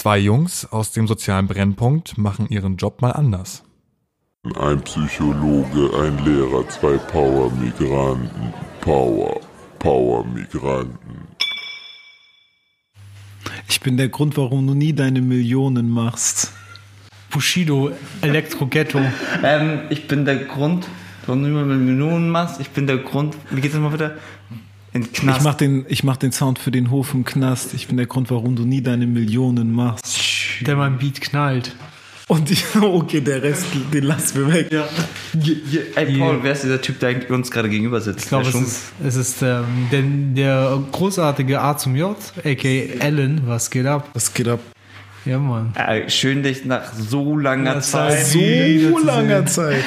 Zwei Jungs aus dem sozialen Brennpunkt machen ihren Job mal anders. Ein Psychologe, ein Lehrer, zwei Power-Migranten. Power, Power-Migranten. Ich bin der Grund, warum du nie deine Millionen machst. Bushido, Elektro-Ghetto. Ähm, ich bin der Grund, warum du immer mit Millionen machst. Ich bin der Grund, wie geht's nochmal wieder? In Knast. Ich mach, den, ich mach den Sound für den Hof im Knast. Ich bin der Grund, warum du nie deine Millionen machst. Der mein Beat knallt. Und ich, okay, der Rest, den lassen wir weg. Ja. Ey, Paul, wer ist dieser Typ, der uns gerade gegenüber sitzt? Ich glaube, es ist, es ist ähm, der, der großartige A zum J, a.k.a. Alan. Was geht ab? Was geht ab? Ja, Mann. Äh, schön, dich nach so langer Das war Zeit. so- langer. Zeit.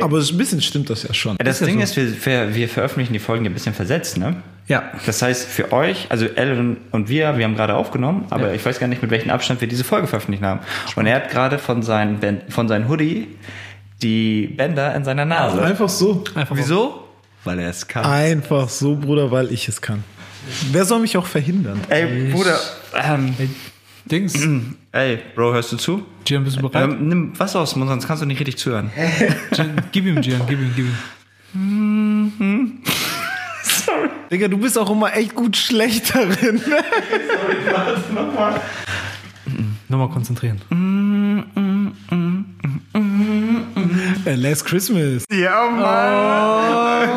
Aber ein bisschen stimmt das ja schon. Ja, Das ja Ding so. ist, wir, wir, veröffentlichen die Folgen ja ein bisschen versetzt, ne? Ja. Das heißt, für euch, also Ellen und wir, wir haben gerade aufgenommen, aber Ja. ich weiß gar nicht, mit welchem Abstand wir diese Folge veröffentlicht haben. Und er hat gerade von seinem, Ben- von seinem Hoodie die Bänder in seiner Nase. Einfach so. Einfach Wieso? Weil er es kann. Einfach so, Bruder, weil ich es kann. Wer soll mich auch verhindern? Ey, Bruder, ähm, Dings. ey, Bro, hörst du zu? Gian, bist du bereit? Ähm, nimm Wasser aus Mund, sonst kannst du nicht richtig zuhören. Gian, gib ihm, Gian, gib ihm, gib ihm. Digga, du bist auch immer echt gut schlecht darin. Nochmal konzentrieren. Äh, Last Christmas. Ja, Mann.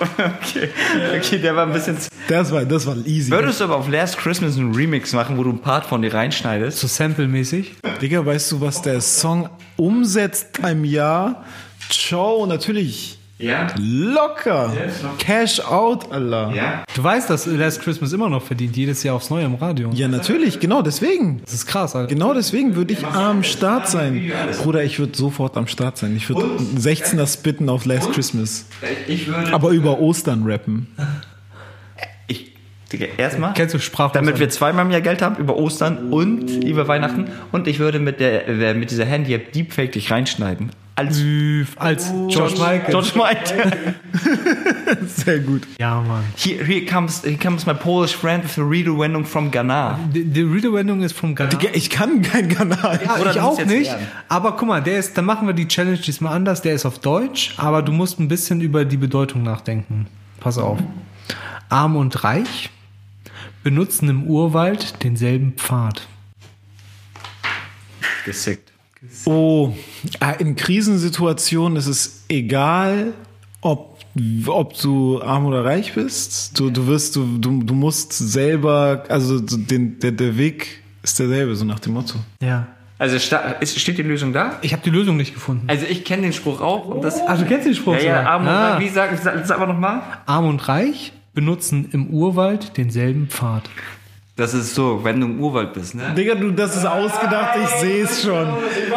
Okay. okay, der war ein bisschen... Das war, das war easy. Würdest du aber auf Last Christmas einen Remix machen, wo du einen Part von dir reinschneidest? So Sample-mäßig. Digga, weißt du, was der Song umsetzt im Jahr? Ciao, natürlich. Ja. Locker. Cash out, Allah. Ja. Du weißt, dass Last Christmas immer noch verdient, jedes Jahr aufs Neue im Radio. Ja, natürlich, genau deswegen. Das ist krass, Alter. Genau deswegen würde ich am Start sein. Bruder, ich würde sofort am Start sein. Ich würde 16er spitten auf Last Christmas. Ich würde... Aber über Ostern rappen. Ich, Digga, erstmal... Kennst du Sprach? Damit wir zweimal mehr Geld haben, über Ostern und über Weihnachten. Und ich würde mit, der, äh, mit dieser Handy-App Deepfake dich reinschneiden. Als als George Michael. George Michael. Sehr gut. Ja, Mann. Here, here, comes, here comes my Polish friend with a Redewendung from Ghana. Die, die Redewendung ist vom Ghana. Ich kann kein Kanal. Ja, Oder ich auch nicht. lernen. Aber guck mal, der ist, dann machen wir die Challenge diesmal anders. Der ist auf Deutsch, aber du musst ein bisschen über die Bedeutung nachdenken. Pass auf. Arm und reich benutzen im Urwald denselben Pfad. Gesickt. Oh, äh, in Krisensituationen ist es egal, ob, ob du arm oder reich bist. Du, du wirst, du, du, du musst selber, also so den, der, der Weg ist derselbe, so nach dem Motto. Ja. Also ist, steht die Lösung da? Ich habe die Lösung nicht gefunden. Also ich kenne den Spruch auch. Und das, Ah, du kennst den Spruch ja, ja, arm und Ah. reich. Wie sag, sag, sag aber nochmal. Arm und reich benutzen im Urwald denselben Pfad. Das ist so, wenn du im Urwald bist, ne? Digga, du, das ist ausgedacht, ich sehe es schon.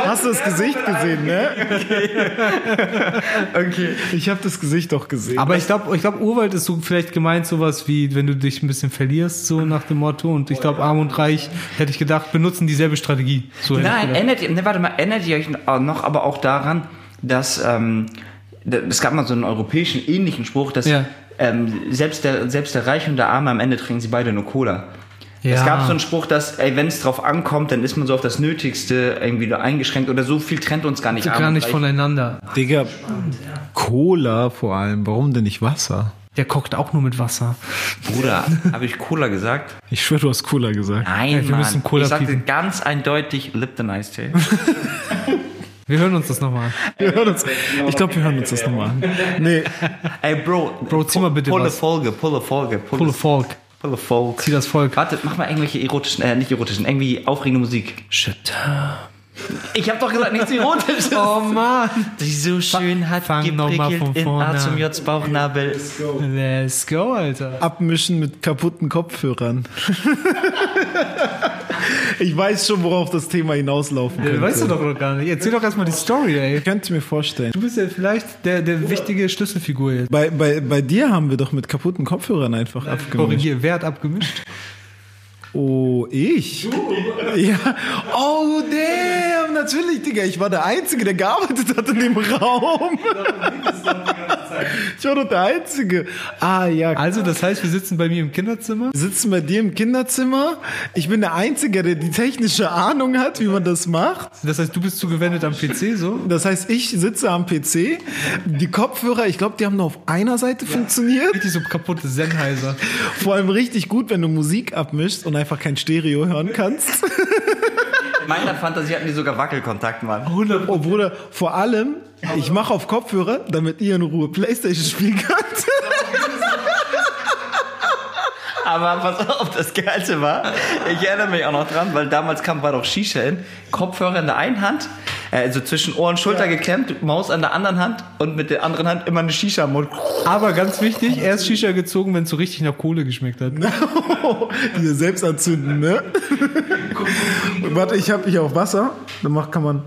Hast du das Gesicht gesehen, ne? Okay. Ich habe das Gesicht doch gesehen. Aber ich glaube, ich glaub, Urwald ist so vielleicht gemeint sowas wie, wenn du dich ein bisschen verlierst, so nach dem Motto. Und ich glaube, Arm und Reich, hätte ich gedacht, benutzen dieselbe Strategie. So Nein, erinnert ihr, ne, warte mal, erinnert ihr euch noch aber auch daran, dass ähm, es gab mal so einen europäischen ähnlichen Spruch, dass Ja. ähm, selbst, der, selbst der Reiche und der Arme am Ende trinken sie beide nur Cola. Ja. Es gab so einen Spruch, dass, ey, wenn es drauf ankommt, dann ist man so auf das Nötigste irgendwie eingeschränkt oder so viel trennt uns gar nicht arm gar nicht reich. voneinander. Digga, Cola vor allem, warum denn nicht Wasser? Der kocht auch nur mit Wasser. Bruder, habe ich Cola gesagt? Ich schwöre, du hast Cola gesagt. Nein, Ey, wir Mann. müssen Cola ich sagte piepen. ganz eindeutig Lipton Ice Tea. Wir hören uns das nochmal an. Wir hören uns, ich glaube, wir hören uns das nochmal an. Nee, Ey, Bro, Bro, zieh mal bitte pull was. a Folge, pull a Folge, pull, Pull a a Folk. pull a Folge. Zieh das Volk. Warte, mach mal irgendwelche erotischen, äh, nicht erotischen, irgendwie aufregende Musik. Shit. Ich hab doch gesagt, nichts erotisches. Oh Mann. Die so schön hat Fang noch mal geprickelt von in vorne A zum J's Bauchnabel. Let's go, Alter. abmischen mit kaputten Kopfhörern. ich weiß schon, worauf das Thema hinauslaufen könnte. Weißt du doch noch gar nicht. Erzähl doch erstmal die Story, ey. Ich könnte mir vorstellen. Du bist ja vielleicht der, der wichtige Schlüsselfigur jetzt. Bei, bei, bei dir haben wir doch mit kaputten Kopfhörern einfach abgemischt. Korrigier, wer hat abgemischt? Oh, ich? Ja. Oh, damn, natürlich, Digga. Ich war der Einzige, der gearbeitet hat in dem Raum. Ich war doch der Einzige. Ah, ja. Also, das heißt, wir sitzen bei mir im Kinderzimmer. Wir sitzen bei dir im Kinderzimmer. Ich bin der Einzige, der die technische Ahnung hat, wie man das macht. Das heißt, du bist zugewendet am PC so. Das heißt, ich sitze am PC. Die Kopfhörer, ich glaube, die haben nur auf einer Seite funktioniert. Richtig so kaputte Sennheiser. Vor allem richtig gut, wenn du Musik abmischst und einfach kein Stereo hören kannst. In meiner Fantasie hatten die sogar Wackelkontakt, Mann. Oh Bruder, vor allem, ich mache auf Kopfhörer, damit ihr in Ruhe Playstation spielen könnt. Aber pass auf, das Geilste war, ich erinnere mich auch noch dran, weil damals kam, war doch Shisha in, Kopfhörer in der einen Hand, äh, also zwischen Ohr und Schulter geklemmt, Maus an der anderen Hand und mit der anderen Hand immer eine Shisha im Mund. Aber ganz wichtig, erst Shisha gezogen, wenn es so richtig nach Kohle geschmeckt hat. Diese selbst anzünden, ne? Warte, ich habe hier auch Wasser. Dann macht, kann man.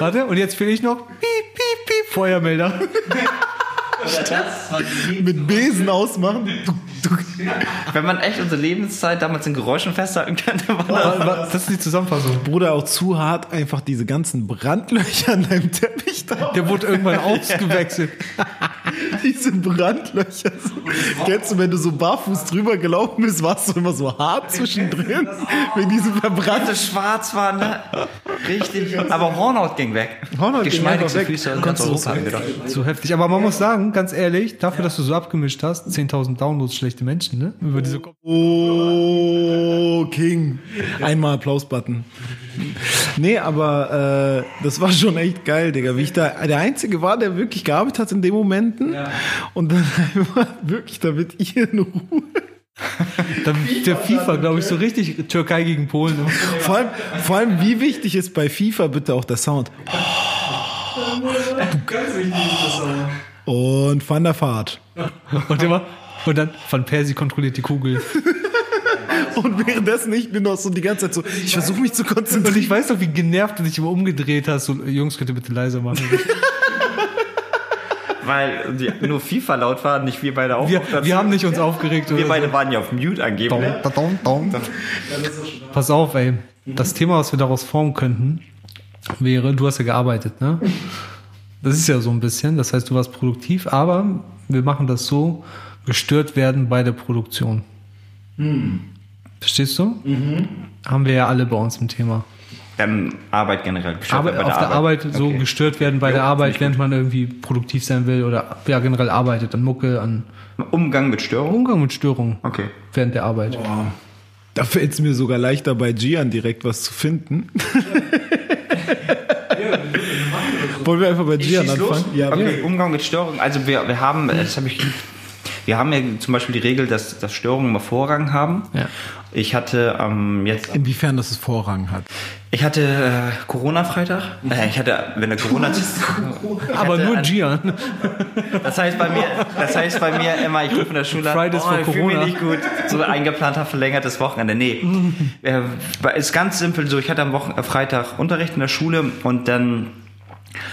Warte, und jetzt will ich noch piep, piep, piep, Feuermelder. mit Besen ausmachen. Wenn man echt unsere Lebenszeit damals in Geräuschen festhalten könnte, war das. Das ist die Zusammenfassung. Bruder, auch zu hart, einfach diese ganzen Brandlöcher an deinem Teppich da. Der wurde irgendwann ausgewechselt. Diese Brandlöcher. Kennst du, wenn du so barfuß drüber gelaufen bist, warst du immer so hart zwischendrin? Wegen diesem verbrannten Das schwarz war, ne? Richtig. Aber Hornhaut ging weg. Hornhaut ging Geschmeidigste weg. Füße in ganz Europa. So heftig. Aber man muss sagen, ganz ehrlich, dafür, dass du so abgemischt hast, 10.000 Downloads schlechte Menschen, ne? Über diese Kopf Oh, King. Einmal Applaus-Button. Nee, aber äh, das war schon echt geil, Digga. Wie ich da der Einzige war, der wirklich gearbeitet hat in den Momenten. Und dann einfach wirklich, damit ihr in Ruhe. Da, der FIFA, glaube ich, so richtig Türkei gegen Polen. Vor allem, vor allem, wie wichtig ist bei FIFA bitte auch der Sound. Und Van der Fahrt. Und immer, und dann Van Persie kontrolliert die Kugel. Und währenddessen, ich bin noch so die ganze Zeit so, ich versuche mich zu Und konzentrieren. ich weiß noch, wie genervt du dich immer umgedreht hast. So, Jungs, könnt ihr bitte leiser machen? Weil die, nur FIFA laut war, nicht wir beide auch. Wir, wir haben nicht uns aufgeregt. wir oder beide so. waren ja auf Mute angeblich. Pass auf, ey. Das Thema, was wir daraus formen könnten, wäre, du hast ja gearbeitet, ne? Das ist ja so ein bisschen, das heißt, du warst produktiv, aber wir machen das so, gestört werden bei der Produktion. Verstehst du? Haben wir ja alle bei uns im Thema. Ähm, Arbeit generell. gestört Aber bei auf der Arbeit, so Okay. gestört werden bei Jo, der Arbeit, während man irgendwie produktiv sein will oder ja generell arbeitet an Mucke, an Umgang mit Störung. Umgang mit Störungen Okay. während der Arbeit. Da fällt es mir sogar leichter bei Gian direkt was zu finden. Wollen wir einfach bei Gian anfangen? Ja, okay, Umgang mit Störungen. Also wir, wir haben, das habe ich, wir haben ja zum Beispiel die Regel, dass, dass Störungen immer Vorrang haben. Ja. Ich hatte ähm, jetzt, Inwiefern das es Vorrang hat. ich hatte äh, Corona-Freitag. Äh, ich hatte, wenn der Corona, Aber hatte nur an- Gian. das heißt bei mir, das heißt bei mir immer, ich rufe in der Schule an, Fridays oh, for ich fühle mich Corona. nicht gut, so eingeplanter verlängertes Wochenende. Nee, äh, ist ganz simpel so. Ich hatte am Wochen äh, Freitag Unterricht in der Schule und dann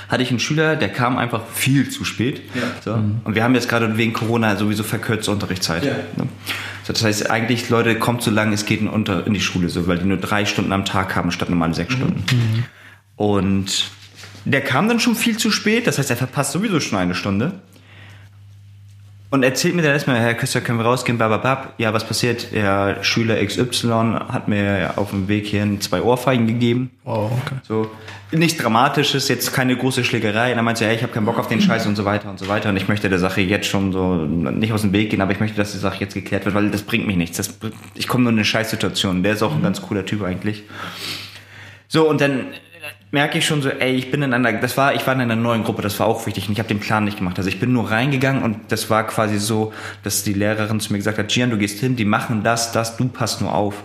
hatte ich einen Schüler, der kam einfach viel zu spät. So. Und wir haben jetzt gerade wegen Corona sowieso verkürzte Unterrichtszeit. Ne? So, das heißt, eigentlich, Leute, kommt so lange es geht in, unter, in die Schule, so, weil die nur drei Stunden am Tag haben statt normale sechs Stunden. Und der kam dann schon viel zu spät, das heißt, er verpasst sowieso schon eine Stunde. Und erzählt mir dann erstmal, Herr Küster, können wir rausgehen, bababab. Ja, was passiert? Ja, Schüler XY hat mir auf dem Weg hierhin zwei Ohrfeigen gegeben. Oh, okay. So, nichts Dramatisches, jetzt keine große Schlägerei. Und dann meinte er, ich habe keinen Bock auf den Scheiß und so weiter und so weiter. Und ich möchte der Sache jetzt schon so nicht aus dem Weg gehen, aber ich möchte, dass die Sache jetzt geklärt wird, weil das bringt mich nichts. Das, ich komme nur in eine Scheißsituation. Der ist auch ein ganz cooler Typ eigentlich. So, und dann merke ich schon so, ey, ich bin in einer, das war, ich war in einer neuen Gruppe, das war auch wichtig und ich habe den Plan nicht gemacht. Also ich bin nur reingegangen und das war quasi so, dass die Lehrerin zu mir gesagt hat, Gian, du gehst hin, die machen das, das, du passt nur auf.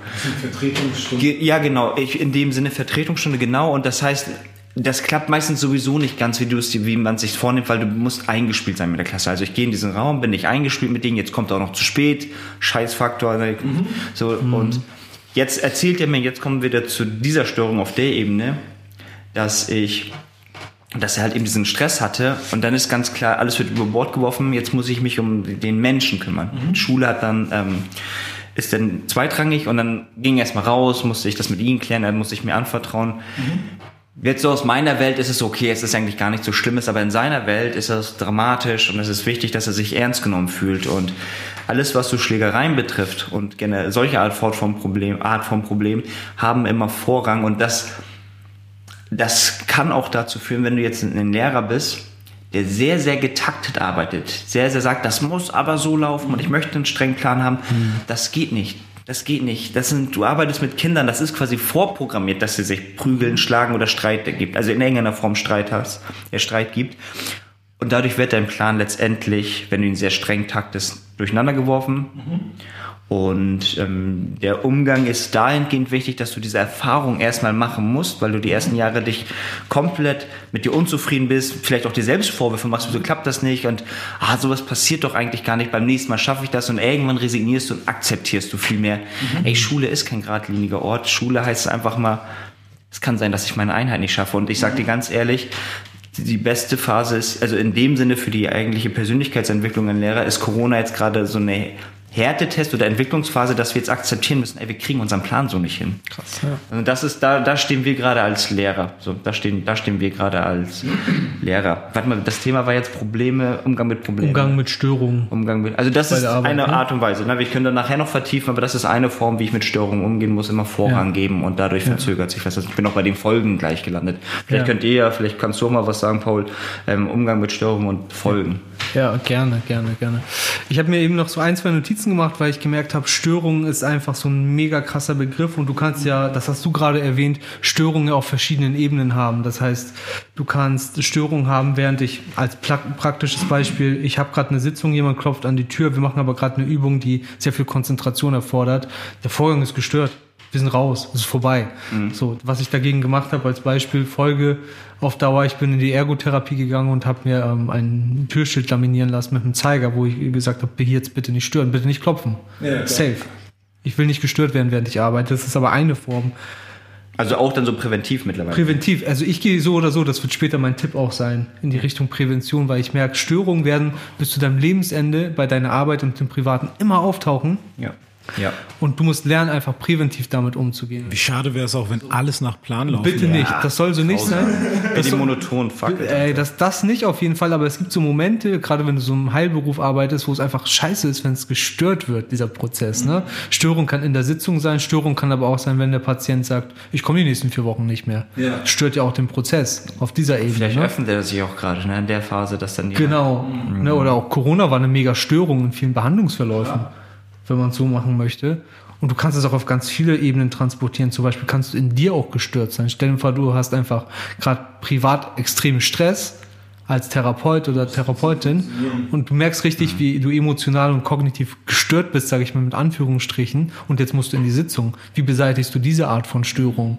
Ge ja, genau, ich, in dem Sinne Vertretungsstunde, genau, und das heißt, das klappt meistens sowieso nicht ganz, wie du es, wie man sich vornimmt, weil du musst eingespielt sein mit der Klasse. Also ich gehe in diesen Raum, bin nicht eingespielt mit denen, jetzt kommt er auch noch zu spät, Scheißfaktor, so, und jetzt erzählt er mir, jetzt kommen wir wieder zu dieser Störung auf der Ebene, dass ich dass er halt eben diesen Stress hatte. Und dann ist ganz klar, alles wird über Bord geworfen, jetzt muss ich mich um den Menschen kümmern. Die Schule hat dann ähm, ist dann zweitrangig und dann ging er erstmal raus, musste ich das mit ihm klären, er musste ich mir anvertrauen. Jetzt so aus meiner Welt ist es okay, es ist eigentlich gar nicht so schlimm, aber in seiner Welt ist das dramatisch und es ist wichtig, dass er sich ernst genommen fühlt. Und alles, was so Schlägereien betrifft und generell solche Art von Problem, Art von Problem haben immer Vorrang. Und das, das kann auch dazu führen, wenn du jetzt ein Lehrer bist, der sehr, sehr getaktet arbeitet, sehr, sehr sagt, das muss aber so laufen und ich möchte einen strengen Plan haben, das geht nicht. Das geht nicht. Das sind, du arbeitest mit Kindern, das ist quasi vorprogrammiert, dass sie sich prügeln, schlagen oder Streit gibt. Also in irgendeiner Form Streit hast, der Streit gibt. Und dadurch wird dein Plan letztendlich, wenn du ihn sehr streng taktest, durcheinander geworfen. Und ähm, der Umgang ist dahingehend wichtig, dass du diese Erfahrung erstmal machen musst, weil du die ersten Jahre dich komplett mit dir unzufrieden bist, vielleicht auch dir selbst Vorwürfe machst, wieso klappt das nicht und ah, sowas passiert doch eigentlich gar nicht, beim nächsten Mal schaffe ich das und irgendwann resignierst du und akzeptierst du viel mehr. Ey, Schule ist kein geradliniger Ort. Schule heißt einfach mal, es kann sein, dass ich meine Einheit nicht schaffe. Und ich sage dir ganz ehrlich, die- die beste Phase ist, also in dem Sinne für die eigentliche Persönlichkeitsentwicklung an Lehrer, ist Corona jetzt gerade so eine Härtetest oder Entwicklungsphase, dass wir jetzt akzeptieren müssen, ey, wir kriegen unseren Plan so nicht hin. Krass, ja. Also das ist, da, da stehen wir gerade als Lehrer. So, da stehen, da stehen wir gerade als Lehrer. Warte mal, das Thema war jetzt Probleme, Umgang mit Problemen. Umgang mit Störungen. Umgang mit, also das Bei ist Arbeit, eine ne? Art und Weise. Ne? Wir können dann nachher noch vertiefen, aber das ist eine Form, wie ich mit Störungen umgehen muss, immer Vorrang Ja. geben und dadurch verzögert sich was. Also ich bin auch bei den Folgen gleich gelandet. Vielleicht Ja. könnt ihr ja, vielleicht kannst du auch mal was sagen, Paul, ähm, Umgang mit Störungen und Folgen. Ja, gerne, gerne, gerne. Ich habe mir eben noch so ein, zwei Notizen gemacht, weil ich gemerkt habe, Störung ist einfach so ein mega krasser Begriff und du kannst ja, das hast du gerade erwähnt, Störungen auf verschiedenen Ebenen haben. Das heißt, du kannst Störungen haben, während ich als praktisches Beispiel, ich habe gerade eine Sitzung, jemand klopft an die Tür, wir machen aber gerade eine Übung, die sehr viel Konzentration erfordert. Der Vorgang ist gestört. Wir sind raus, es ist vorbei. So, was ich dagegen gemacht habe als Beispiel Folge auf Dauer, ich bin in die Ergotherapie gegangen und habe mir ähm, ein Türschild laminieren lassen mit einem Zeiger, wo ich gesagt habe, hier jetzt bitte nicht stören, bitte nicht klopfen. Safe. Ich will nicht gestört werden, während ich arbeite. Das ist aber eine Form. Also auch dann so präventiv mittlerweile. Präventiv. Also ich gehe so oder so, das wird später mein Tipp auch sein, in die Richtung Prävention, weil ich merke, Störungen werden bis zu deinem Lebensende bei deiner Arbeit und dem Privaten immer auftauchen. ja. Ja. Und du musst lernen, einfach präventiv damit umzugehen. Wie schade wäre es auch, wenn alles nach Plan laufen Bitte würde. nicht. Das soll so nicht sein. Das die soll, monoton fuck. ey, das, das nicht auf jeden Fall, aber es gibt so Momente, gerade wenn du so im Heilberuf arbeitest, wo es einfach scheiße ist, wenn es gestört wird, dieser Prozess. Ne? Störung kann in der Sitzung sein, Störung kann aber auch sein, wenn der Patient sagt, ich komme die nächsten vier Wochen nicht mehr. Ja. Stört ja auch den Prozess auf dieser Ebene. Vielleicht ne? öffnet er sich auch gerade ne, in der Phase, dass dann die Genau. Ne, oder auch Corona war eine mega Störung in vielen Behandlungsverläufen, wenn man es so machen möchte. Und du kannst es auch auf ganz viele Ebenen transportieren. Zum Beispiel kannst du in dir auch gestört sein. Stell dir vor, du hast einfach gerade privat extremen Stress als Therapeut oder Therapeutin und du merkst richtig, wie du emotional und kognitiv gestört bist, sage ich mal mit Anführungsstrichen. Und jetzt musst du in die Sitzung. Wie beseitigst du diese Art von Störung?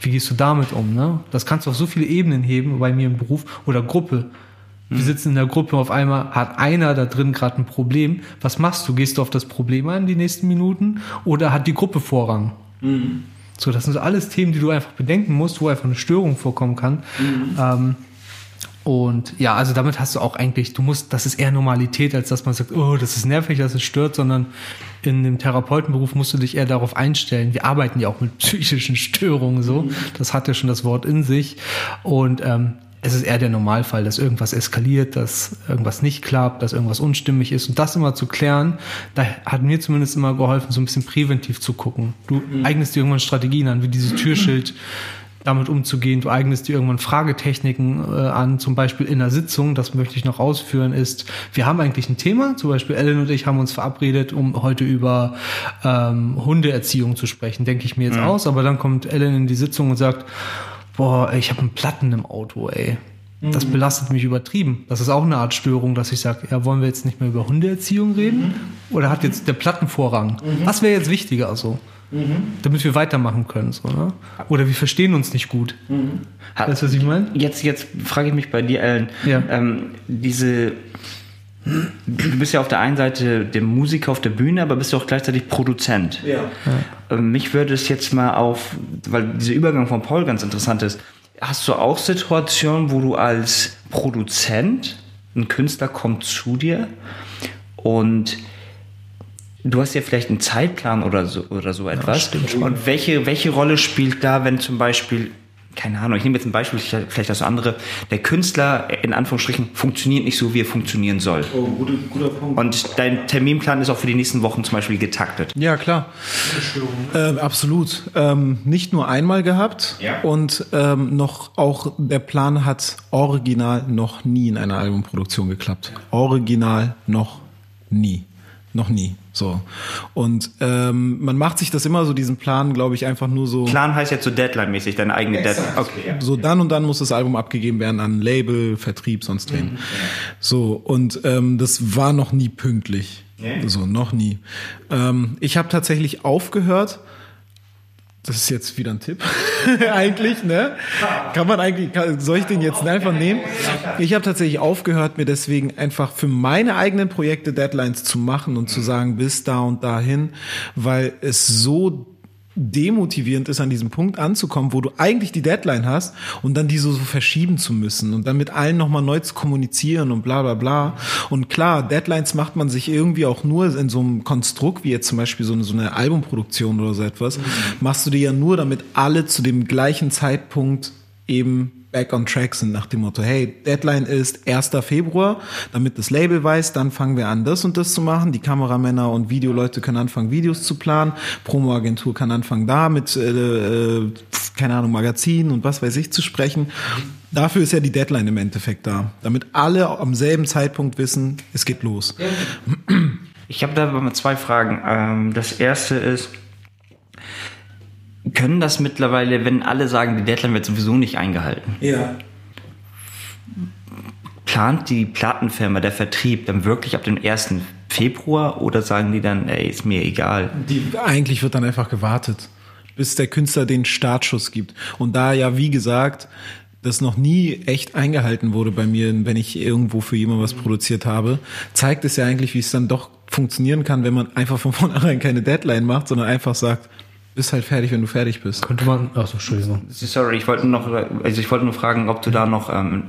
Wie gehst du damit um? Ne? Das kannst du auf so viele Ebenen heben, bei mir im Beruf oder Gruppe. Wir sitzen in der Gruppe, auf einmal hat einer da drin gerade ein Problem. Was machst du? Gehst du auf das Problem ein die nächsten Minuten oder hat die Gruppe Vorrang? So, das sind so alles Themen, die du einfach bedenken musst, wo einfach eine Störung vorkommen kann. Ähm, und ja, also damit hast du auch eigentlich, du musst, das ist eher Normalität, als dass man sagt, oh, das ist nervig, dass es stört, sondern in dem Therapeutenberuf musst du dich eher darauf einstellen. Wir arbeiten ja auch mit psychischen Störungen so. Das hat ja schon das Wort in sich. Und ähm, es ist eher der Normalfall, dass irgendwas eskaliert, dass irgendwas nicht klappt, dass irgendwas unstimmig ist. Und das immer zu klären, da hat mir zumindest immer geholfen, so ein bisschen präventiv zu gucken. Du eignest dir irgendwann Strategien an, wie dieses Türschild damit umzugehen. Du eignest dir irgendwann Fragetechniken äh, an, zum Beispiel in einer Sitzung, das möchte ich noch ausführen, ist, wir haben eigentlich ein Thema, zum Beispiel Ellen und ich haben uns verabredet, um heute über ähm, Hundeerziehung zu sprechen, denke ich mir jetzt aus, aber dann kommt Ellen in die Sitzung und sagt, boah, ich habe einen Platten im Auto, ey. Das belastet mich übertrieben. Das ist auch eine Art Störung, dass ich sage, ja, wollen wir jetzt nicht mehr über Hundeerziehung reden? Oder hat jetzt der Plattenvorrang? Was wäre jetzt wichtiger so? Damit wir weitermachen können. So, ne? Oder wir verstehen uns nicht gut. Hat- Weißt du, was ich meine? Jetzt, jetzt frage ich mich bei dir, Ellen. Ja. Ähm, diese, du bist ja auf der einen Seite der Musiker auf der Bühne, aber bist du auch gleichzeitig Produzent. Ja. Ähm, mich würde es jetzt mal auf, weil dieser Übergang von Paul ganz interessant ist. Hast du auch Situationen, wo du als Produzent, ein Künstler kommt zu dir und du hast ja vielleicht einen Zeitplan oder so oder so etwas. Und welche, welche Rolle spielt da, wenn zum Beispiel, keine Ahnung, ich nehme jetzt ein Beispiel, vielleicht das andere, der Künstler in Anführungsstrichen funktioniert nicht so, wie er funktionieren soll. Oh, guter, guter Punkt. Und dein Terminplan ist auch für die nächsten Wochen zum Beispiel getaktet. Ja, klar. Äh, absolut. Ähm, nicht nur einmal gehabt Ja. und ähm, noch auch der Plan hat original noch nie in einer Albumproduktion geklappt. Original noch nie. Noch nie. So. Und ähm, man macht sich das immer so, diesen Plan, glaube ich, einfach nur so. Plan heißt jetzt so Deadline-mäßig, deine eigene Deadline. Okay. So dann und dann muss das Album abgegeben werden an Label, Vertrieb, sonst wen. So und ähm, das war noch nie pünktlich. Nee? So noch nie. Ähm, ich habe tatsächlich aufgehört. Das ist jetzt wieder ein Tipp, eigentlich, ne? Kann man eigentlich, kann, soll ich den jetzt einfach nehmen? Ich habe tatsächlich aufgehört, mir deswegen einfach für meine eigenen Projekte Deadlines zu machen und zu sagen, bis da und dahin, weil es so demotivierend ist, an diesem Punkt anzukommen, wo du eigentlich die Deadline hast und dann die so, so verschieben zu müssen und dann mit allen nochmal neu zu kommunizieren und bla bla bla. Und klar, Deadlines macht man sich irgendwie auch nur in so einem Konstrukt, wie jetzt zum Beispiel so eine, so eine Albumproduktion oder so etwas, machst du dir ja nur, damit alle zu dem gleichen Zeitpunkt eben back on track sind nach dem Motto, hey, Deadline ist 1. Februar, damit das Label weiß, dann fangen wir an, das und das zu machen. Die Kameramänner und Videoleute können anfangen, Videos zu planen. Promoagentur kann anfangen, da mit, äh, äh, keine Ahnung, Magazinen und was weiß ich zu sprechen. Dafür ist ja die Deadline im Endeffekt da, damit alle am selben Zeitpunkt wissen, es geht los. Ich habe da mal zwei Fragen. Ähm, das erste ist, können das mittlerweile, wenn alle sagen, die Deadline wird sowieso nicht eingehalten, Ja. plant die Plattenfirma, der Vertrieb dann wirklich ab dem 1. Februar oder sagen die dann, ey, ist mir egal? Die, eigentlich wird dann einfach gewartet, bis der Künstler den Startschuss gibt. Und da ja, wie gesagt, das noch nie echt eingehalten wurde bei mir, wenn ich irgendwo für jemanden was produziert habe, zeigt es ja eigentlich, wie es dann doch funktionieren kann, wenn man einfach von vornherein keine Deadline macht, sondern einfach sagt, bist halt fertig, wenn du fertig bist. Könnte man. Achso, Entschuldigung. Sorry, ich wollte noch, also ich wollte nur fragen, ob du da noch ähm,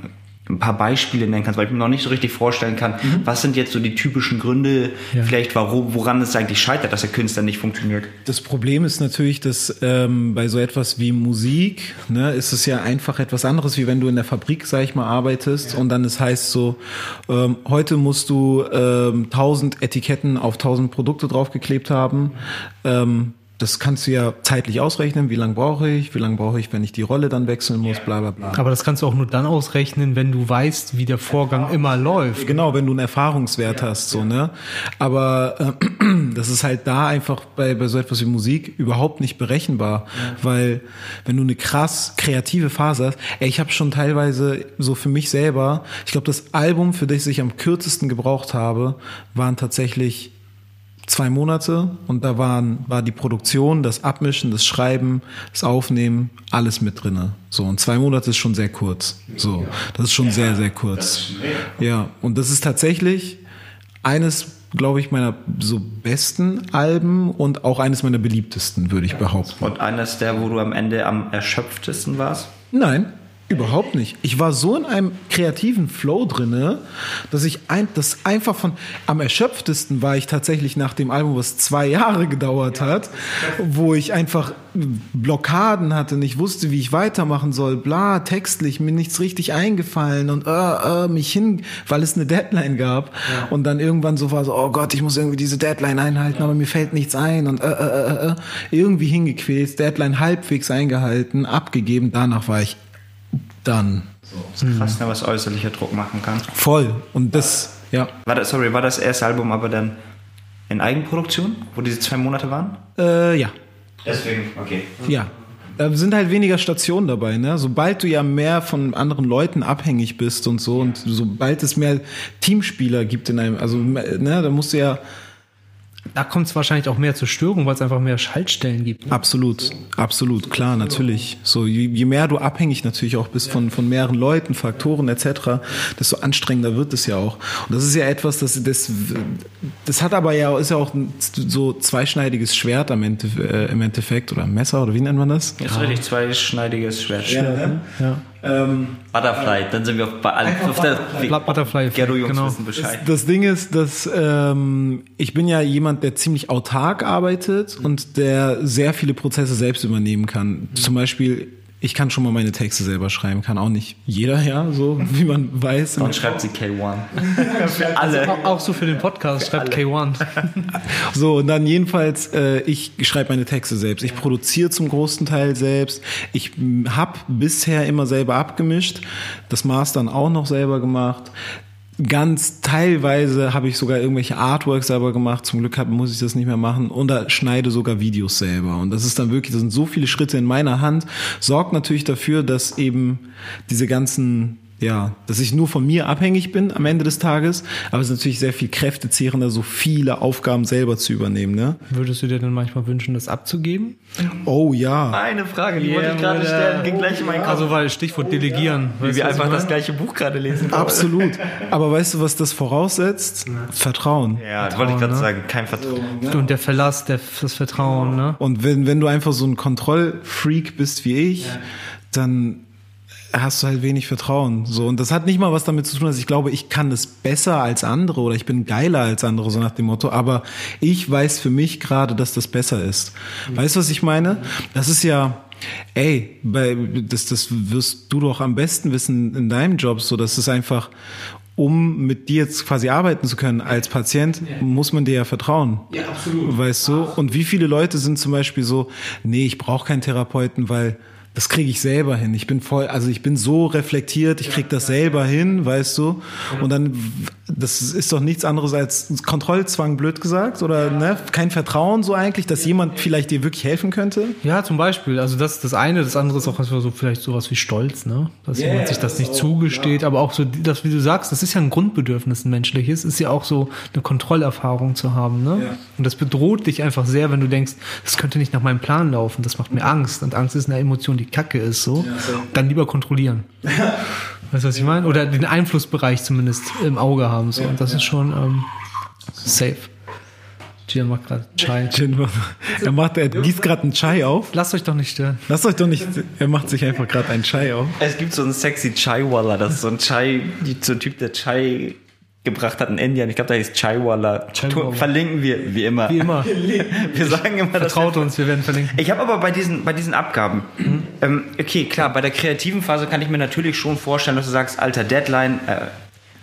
ein paar Beispiele nennen kannst, weil ich mir noch nicht so richtig vorstellen kann, was sind jetzt so die typischen Gründe, Ja. vielleicht warum, woran es eigentlich scheitert, dass der Künstler nicht funktioniert. Das Problem ist natürlich, dass ähm, bei so etwas wie Musik, ne, ist es ja einfach etwas anderes, wie wenn du in der Fabrik, sag ich mal, arbeitest und dann es heißt so, ähm, heute musst du ähm, 1000 Etiketten auf 1000 Produkte draufgeklebt haben. Ähm, das kannst du ja zeitlich ausrechnen, wie lange brauche ich, wie lange brauche ich, wenn ich die Rolle dann wechseln muss, bla bla bla. Aber das kannst du auch nur dann ausrechnen, wenn du weißt, wie der Vorgang immer läuft. Genau, wenn du einen Erfahrungswert hast, so, ne? Aber äh, das ist halt da einfach bei, bei so etwas wie Musik überhaupt nicht berechenbar, weil wenn du eine krass kreative Phase hast, ey, ich habe schon teilweise so für mich selber, ich glaube, das Album, für das ich am kürzesten gebraucht habe, waren tatsächlich zwei Monate und da waren, war die Produktion, das Abmischen, das Schreiben, das Aufnehmen, alles mit drinne. So, und zwei Monate ist schon sehr kurz. So, das ist schon sehr, sehr kurz. Ja, und das ist tatsächlich eines, glaube ich, meiner so besten Alben und auch eines meiner beliebtesten, würde ich behaupten. Und eines der, wo du am Ende am erschöpftesten warst? Nein, überhaupt nicht. Ich war so in einem kreativen Flow drinne, dass ich ein, das einfach von am erschöpftesten war ich tatsächlich nach dem Album, was zwei Jahre gedauert hat, wo ich einfach Blockaden hatte, nicht wusste, wie ich weitermachen soll, bla, textlich, mir nichts richtig eingefallen und äh, äh, mich hin, weil es eine Deadline gab. Und dann irgendwann so war so, oh Gott, ich muss irgendwie diese Deadline einhalten, aber mir fällt nichts ein und äh, äh, äh, äh, irgendwie hingequält, Deadline halbwegs eingehalten, abgegeben, danach war ich dann Das ist krass, ne, was äußerlicher Druck machen kann. voll und das, ja, War das, sorry, war das erste Album aber dann in Eigenproduktion, wo diese zwei Monate waren? äh, ja, Deswegen, okay. ja. Da sind halt weniger Stationen dabei, ne? Sobald du ja mehr von anderen Leuten abhängig bist und so und sobald es mehr Teamspieler gibt in einem, also ne, da musst du ja Da kommt es wahrscheinlich auch mehr zur Störung, weil es einfach mehr Schaltstellen gibt. ne? Absolut, absolut, klar, natürlich. So, je, je mehr du abhängig natürlich auch bist von, von mehreren Leuten, Faktoren etc., desto anstrengender wird es ja auch. Und das ist ja etwas, das, das, das hat aber ja, ist ja auch ein so zweischneidiges Schwert am Ende, äh, im Endeffekt oder ein Messer oder wie nennt man das? Das ist richtig zweischneidiges Schwert. ne? Ja. Ähm, Butterfly, dann sind wir auf. Auf der, Butterfly, Gero-Jungs genau. wissen Bescheid. Das Ding ist, dass ähm, ich bin ja jemand, der ziemlich autark arbeitet und der sehr viele Prozesse selbst übernehmen kann. Zum Beispiel, ich kann schon mal meine Texte selber schreiben, kann auch nicht jeder, ja, so wie man weiß. Und schreibt sie K1. Für alle. Auch, auch so für den Podcast, schreibt K1. So, und dann jedenfalls, äh, ich schreibe meine Texte selbst. Ich produziere zum großen Teil selbst. Ich habe bisher immer selber abgemischt, das Mastern auch noch selber gemacht. Ganz teilweise habe ich sogar irgendwelche Artworks selber gemacht. Zum Glück hab, muss ich das nicht mehr machen. Und da schneide sogar Videos selber. Und das ist dann wirklich, das sind so viele Schritte in meiner Hand. Sorgt natürlich dafür, dass eben diese ganzen ja, dass ich nur von mir abhängig bin am Ende des Tages, aber es ist natürlich sehr viel kräftezehrender, so viele Aufgaben selber zu übernehmen, ne? Würdest du dir denn manchmal wünschen, das abzugeben? Oh ja. Eine Frage, die Yeah, wollte ich gerade Bruder. stellen, ging gleich in meinen Kopf. Also weil Stichwort delegieren. wie Weißt wir einfach das gleiche Buch gerade lesen. Absolut. Aber weißt du, was das voraussetzt? Vertrauen. Ja, das wollte ich gerade ne? sagen. Kein Vertrauen. Und der Verlass, der, das Vertrauen, ne? Und wenn, wenn du einfach so ein Kontrollfreak bist wie ich, dann hast du halt wenig Vertrauen. So, und das hat nicht mal was damit zu tun, dass ich glaube, ich kann das besser als andere oder ich bin geiler als andere, so nach dem Motto. Aber ich weiß für mich gerade, dass das besser ist. Weißt du, was ich meine? Das ist ja, ey, bei, das, das wirst du doch am besten wissen in deinem Job, so, das ist einfach, um mit dir jetzt quasi arbeiten zu können als Patient, muss man dir ja vertrauen. Ja, absolut. Weißt du? Und wie viele Leute sind zum Beispiel so, nee, ich brauche keinen Therapeuten, weil das kriege ich selber hin. Ich bin voll, also ich bin so reflektiert, ich krieg das selber hin, weißt du? Und dann, das ist doch nichts anderes als Kontrollzwang, blöd gesagt, oder ne? Kein Vertrauen so eigentlich, dass jemand vielleicht dir wirklich helfen könnte. Ja, zum Beispiel. Also das ist das eine. Das andere ist auch so vielleicht sowas wie Stolz, ne? Dass jemand sich das nicht zugesteht. Aber auch so, das, wie du sagst, das ist ja ein Grundbedürfnis, ein menschliches. Ist ja auch so eine Kontrollerfahrung zu haben, ne? Und das bedroht dich einfach sehr, wenn du denkst, das könnte nicht nach meinem Plan laufen. Das macht mir Angst. Und Angst ist eine Emotion, die kacke ist, so. Dann lieber kontrollieren. Weißt du, was ich meine? Oder den Einflussbereich zumindest im Auge haben, so. Und das ist schon ähm, safe. Gian macht gerade Chai. Er macht, er gießt gerade einen Chai auf. Lasst euch doch nicht stören. Lasst euch doch nicht, er macht sich einfach gerade einen Chai auf. Es gibt so einen sexy Chai-Walla, das ist so ein Chai, so ein Typ, der Chai gebracht hat in Indien. Ich glaube, der heißt Chai-Walla. Chai-Walla. Verlinken wir, wie immer. Wie immer. Wir sagen immer, dass Vertraut wir- uns, wir werden verlinken. Ich habe aber bei diesen, bei diesen Abgaben, ähm, okay, klar, bei der kreativen Phase kann ich mir natürlich schon vorstellen, dass du sagst, alter Deadline, äh,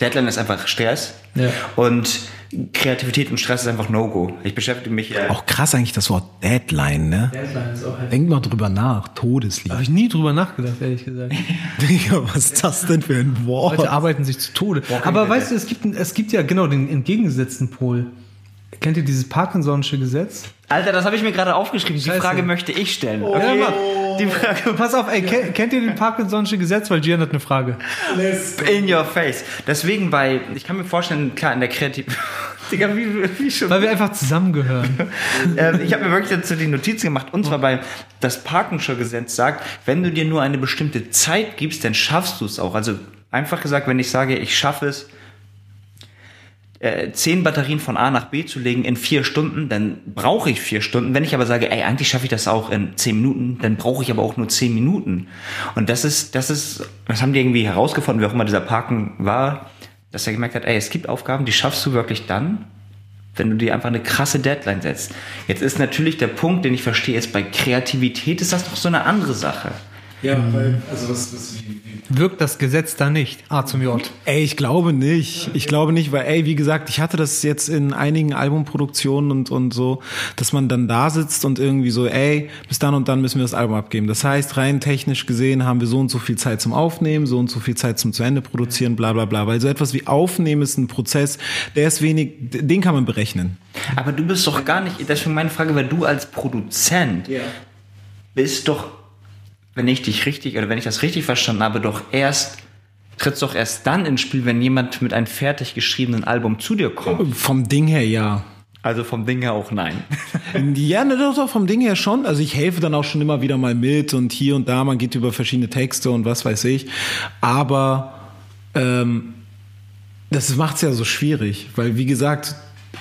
Deadline ist einfach Stress Ja. und Kreativität und Stress ist einfach No-Go. Ich beschäftige mich äh, Auch krass eigentlich das Wort Deadline, ne? Denk mal drüber nach. Todesliebe. Habe ich nie drüber nachgedacht, ehrlich gesagt. Digga, was ist das denn für ein Wort? Leute arbeiten sich zu Tode. Aber weißt du, es gibt, es gibt ja genau den entgegengesetzten Pol. Kennt ihr dieses Parkinson'sche Gesetz? Alter, das habe ich mir gerade aufgeschrieben. Die. Frage möchte ich stellen. Okay? mach. Die Frage Pass auf, ey, kennt, kennt ihr den Parkinson'sche Gesetz? Weil Gian hat eine Frage. in your face. Deswegen bei, ich kann mir vorstellen, klar, in der Kreativ... Digga, wie, wie schon... Weil wir einfach zusammengehören. Ähm, ich habe mir wirklich dazu die Notiz gemacht. Und zwar bei das Parkenscher Gesetz sagt, wenn du dir nur eine bestimmte Zeit gibst, dann schaffst du es auch. Also einfach gesagt, wenn ich sage, ich schaffe es, äh, zehn Batterien von A nach B zu legen in vier Stunden, dann brauche ich vier Stunden. Wenn ich aber sage, ey, eigentlich schaffe ich das auch in zehn Minuten, dann brauche ich aber auch nur zehn Minuten. Und das ist, das ist, das haben die irgendwie herausgefunden, wie auch immer dieser Parken war, dass er gemerkt hat, ey, es gibt Aufgaben, die schaffst du wirklich dann, wenn du dir einfach eine krasse Deadline setzt. Jetzt ist natürlich der Punkt, den ich verstehe, ist bei Kreativität ist das doch so eine andere Sache. Ja, weil, also was, was wie, wie Wirkt das Gesetz da nicht? A zum J. Ey, ich glaube nicht. Ich glaube nicht, weil, ey, wie gesagt, ich hatte das jetzt in einigen Albumproduktionen und, und so, dass man dann da sitzt und irgendwie so, ey, bis dann und dann müssen wir das Album abgeben. Das heißt, rein technisch gesehen haben wir so und so viel Zeit zum Aufnehmen, so und so viel Zeit zum zu Ende produzieren, bla, bla, bla. Weil so etwas wie Aufnehmen ist ein Prozess, der ist wenig, den kann man berechnen. Aber du bist doch gar nicht, deswegen meine Frage, weil du als Produzent bist doch, wenn ich dich richtig, oder wenn ich das richtig verstanden habe, doch erst, trittst doch erst dann ins Spiel, wenn jemand mit einem fertig geschriebenen Album zu dir kommt. Vom Ding her, ja. Also vom Ding her auch nein. Ja, ne, doch, doch, vom Ding her schon. Also ich helfe dann auch schon immer wieder mal mit und hier und da, man geht über verschiedene Texte und was weiß ich. Aber ähm, das macht's ja so schwierig, weil wie gesagt,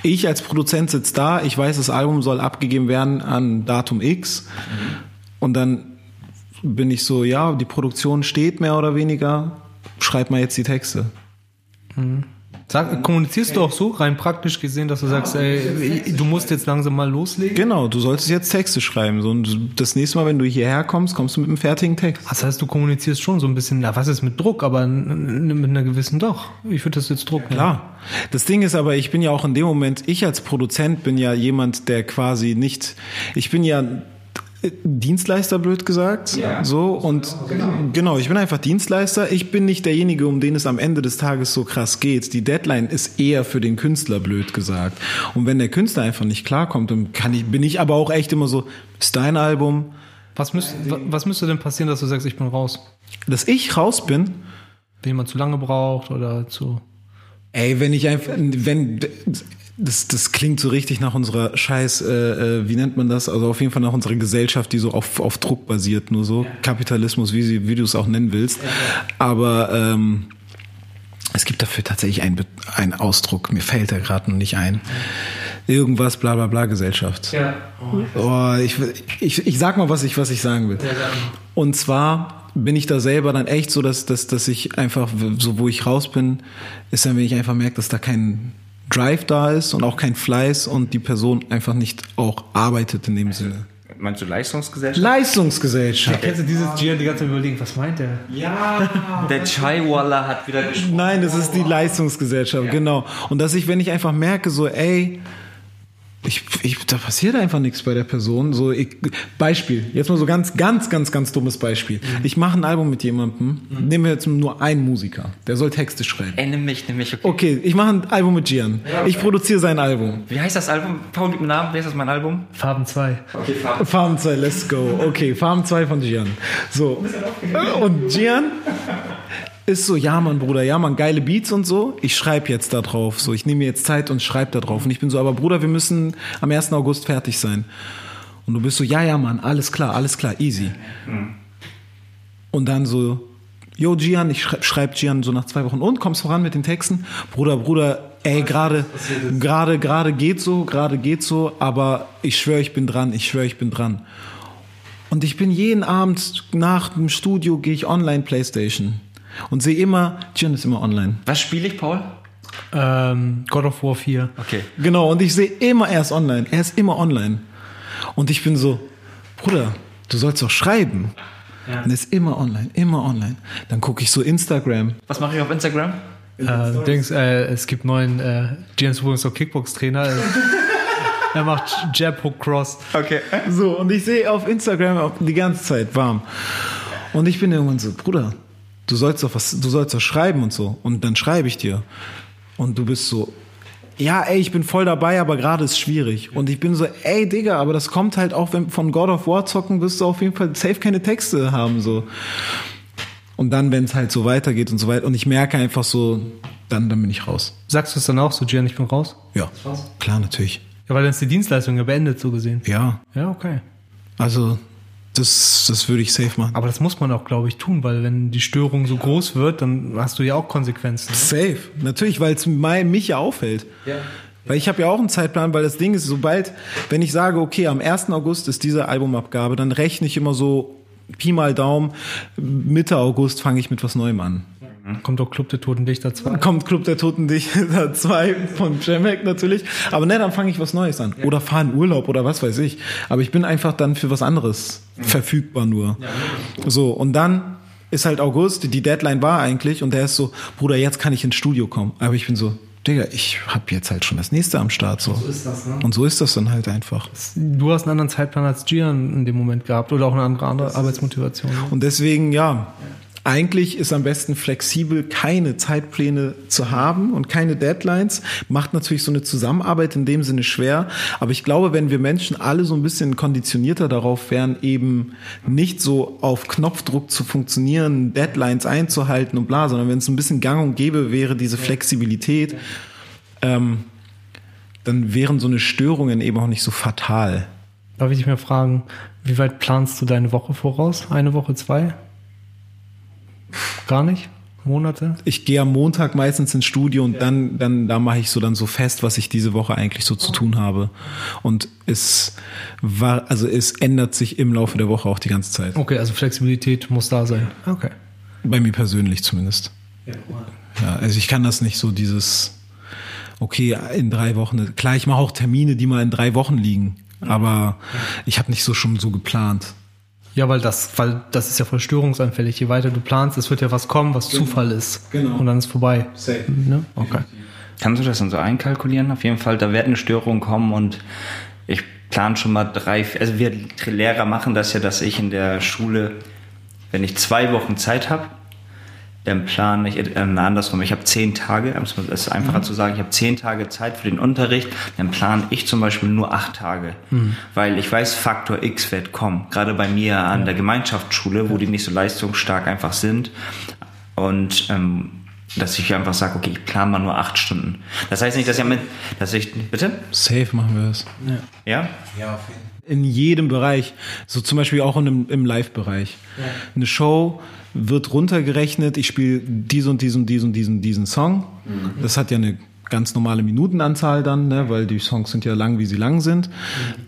ich als Produzent sitze da, ich weiß, das Album soll abgegeben werden an Datum X und dann bin ich so, ja, die Produktion steht mehr oder weniger, schreib mal jetzt die Texte. Sag, kommunizierst du auch so, rein praktisch gesehen, dass du sagst, ey, du musst jetzt langsam mal loslegen? Genau, du solltest jetzt Texte schreiben. So, und das nächste Mal, wenn du hierher kommst, kommst du mit einem fertigen Text. Das heißt, du kommunizierst schon so ein bisschen, na, was ist mit Druck, aber mit einer gewissen doch. Ich würde das jetzt Druck nennen. Klar. Das Ding ist aber, ich bin ja auch in dem Moment, ich als Produzent bin ja jemand, der quasi nicht, ich bin ja Dienstleister, blöd gesagt. So und genau. ich bin einfach Dienstleister. Ich bin nicht derjenige, um den es am Ende des Tages so krass geht. Die Deadline ist eher für den Künstler, blöd gesagt. Und wenn der Künstler einfach nicht klarkommt, dann kann ich, bin ich aber auch echt immer so, ist dein Album, Was, müsst, wa- was müsste denn passieren, dass du sagst, ich bin raus? dass ich raus bin, Wenn jemand zu lange braucht oder zu. Ey, wenn ich einfach, wenn, das, das klingt so richtig nach unserer Scheiß, äh, äh, wie nennt man das? Also auf jeden Fall nach unserer Gesellschaft, die so auf, auf Druck basiert, nur so. Kapitalismus, wie, sie, wie du es auch nennen willst. Aber ähm, es gibt dafür tatsächlich einen, einen Ausdruck, mir fällt er gerade noch nicht ein. Irgendwas, bla bla bla Gesellschaft. Ja. Oh, ich, ich, ich sag mal, was ich, was ich sagen will. Und zwar bin ich da selber dann echt so, dass, dass, dass ich einfach, so wo ich raus bin, ist dann, wenn ich einfach merke, dass da kein Drive da ist und auch kein Fleiß und die Person einfach nicht auch arbeitet in dem Sinne. Meinst du Leistungsgesellschaft? Leistungsgesellschaft. Kennst du dieses Gian die ganze Zeit überlegen, was meint der? Der Chaiwalla hat wieder gesprochen. Nein, das ist die Leistungsgesellschaft, genau. Und dass ich, wenn ich einfach merke, so, ey, ich, ich, da passiert einfach nichts bei der Person. So, ich, Beispiel, jetzt mal so ganz, ganz, ganz, ganz dummes Beispiel. Ich mache ein Album mit jemandem, nehmen wir jetzt nur einen Musiker, der soll Texte schreiben. Ey, nimm mich, nimm mich. Okay. Okay, ich mache ein Album mit Gian. Ich produziere sein Album. Wie heißt das Album? Paul, mir einen Namen. Wie heißt das mein Album? Farben 2. Okay, Farbe. Farm 2, let's go. Okay, Farm 2 von Gian. So. Und Gian ist so, ja Mann, Bruder, ja Mann, geile Beats und so. Ich schreibe jetzt da drauf. So, ich nehme mir jetzt Zeit und schreibe da drauf. Und ich bin so, aber Bruder, wir müssen am 1. August fertig sein. Und du bist so, ja, ja, Mann, alles klar, alles klar, easy. Und dann so, yo, Gian, ich schreibe schreib Gian so nach zwei Wochen und kommst voran mit den Texten. Bruder, Bruder, ey, gerade, gerade, gerade geht so, gerade geht so, aber ich schwöre, ich bin dran, ich schwöre, ich bin dran. Und ich bin jeden Abend nach dem Studio gehe ich online Playstation und sehe immer, Gian ist immer online. Was spiele ich, Paul? Ähm, God of War 4. Okay. Genau, und ich sehe immer, er ist online. Er ist immer online. Und ich bin so, Bruder, du sollst doch schreiben. Und er ist immer online, immer online. Dann gucke ich so Instagram. Was mache ich auf Instagram? Äh, Dings, äh, es gibt neuen äh, James übrigens auch Kickbox-Trainer. er macht Jab, Hook, Cross. Okay. So, und ich sehe auf Instagram auch die ganze Zeit warm. Und ich bin irgendwann so, Bruder, du sollst doch was, du sollst doch schreiben und so. Und dann schreibe ich dir. Und du bist so, ja, ey, ich bin voll dabei, aber gerade ist schwierig. Und ich bin so, ey, Digga, aber das kommt halt auch, wenn von God of War zocken, wirst du auf jeden Fall safe keine Texte haben, so. Und dann, wenn es halt so weitergeht und so weiter, und ich merke einfach so, dann, dann bin ich raus. Sagst du es dann auch so, Gian, ich bin raus? Ja, klar, natürlich. Ja, weil dann ist die Dienstleistung ja beendet, so gesehen. Ja, Ja, okay. also, das, das würde ich safe machen. Aber das muss man auch, glaube ich, tun, weil wenn die Störung so groß wird, dann hast du ja auch Konsequenzen. Safe, natürlich, weil es mich ja auffällt. Weil ich habe ja auch einen Zeitplan, weil das Ding ist, sobald, wenn ich sage, okay, am 1. August ist diese Albumabgabe, dann rechne ich immer so Pi mal Daumen, Mitte August fange ich mit was Neuem an. Kommt auch Club der Toten Dichter 2. Kommt Club der Toten Dichter 2 von Jamek natürlich. Aber ne, dann fange ich was Neues an. Oder fahre in Urlaub oder was weiß ich. Aber ich bin einfach dann für was anderes verfügbar nur. So, und dann ist halt August, die Deadline war eigentlich und der ist so, Bruder, jetzt kann ich ins Studio kommen. Aber ich bin so, Digga, ich hab jetzt halt schon das nächste am Start. So. ist das, ne? Und so ist das dann halt einfach. Du hast einen anderen Zeitplan als Gian in dem Moment gehabt oder auch eine andere, andere Arbeitsmotivation. ne? Und deswegen, ja, eigentlich ist am besten flexibel keine Zeitpläne zu haben und keine Deadlines. Macht natürlich so eine Zusammenarbeit in dem Sinne schwer. Aber ich glaube, wenn wir Menschen alle so ein bisschen konditionierter darauf wären, eben nicht so auf Knopfdruck zu funktionieren, Deadlines einzuhalten und bla, sondern wenn es ein bisschen gang und gäbe wäre, diese Flexibilität, ähm, dann wären so eine Störungen eben auch nicht so fatal. Darf ich dich mal fragen, wie weit planst du deine Woche voraus? Eine Woche, zwei? Gar nicht? Monate? Ich gehe am Montag meistens ins Studio und dann, dann, da mache ich so dann so fest, was ich diese Woche eigentlich so zu tun habe. Und es war, also es ändert sich im Laufe der Woche auch die ganze Zeit. Okay, also Flexibilität muss da sein. Okay. Bei mir persönlich zumindest. Ja, also ich kann das nicht so dieses, okay, in drei Wochen. Klar, ich mache auch Termine, die mal in drei Wochen liegen. Aber ich habe nicht so schon so geplant. Ja, weil das, weil das ist ja voll störungsanfällig. Je weiter du planst, es wird ja was kommen, was Zufall ist. Genau. Und dann ist vorbei. Safe. Ne? Okay. Kannst du das dann so einkalkulieren? Auf jeden Fall, da wird eine Störung kommen und ich plane schon mal drei, also wir Lehrer machen das ja, dass ich in der Schule, wenn ich zwei Wochen Zeit habe, dann plane ich, äh, andersrum, ich habe zehn Tage, um es ist einfacher zu sagen, ich habe zehn Tage Zeit für den Unterricht, dann plane ich zum Beispiel nur acht Tage, weil ich weiß, Faktor X wird kommen, gerade bei mir an der Gemeinschaftsschule, wo die nicht so leistungsstark einfach sind und ähm, dass ich einfach sage, okay, ich plane mal nur acht Stunden. Das heißt nicht, dass ich mit, dass ich, bitte? Safe machen wir das. Ja? In jedem Bereich. So zum Beispiel auch in einem, im Live-Bereich. Eine Show wird runtergerechnet, ich spiele diesen und diesen und diesen und diesen, diesen Song. Das hat ja eine ganz normale Minutenanzahl dann, ne, weil die Songs sind ja lang, wie sie lang sind.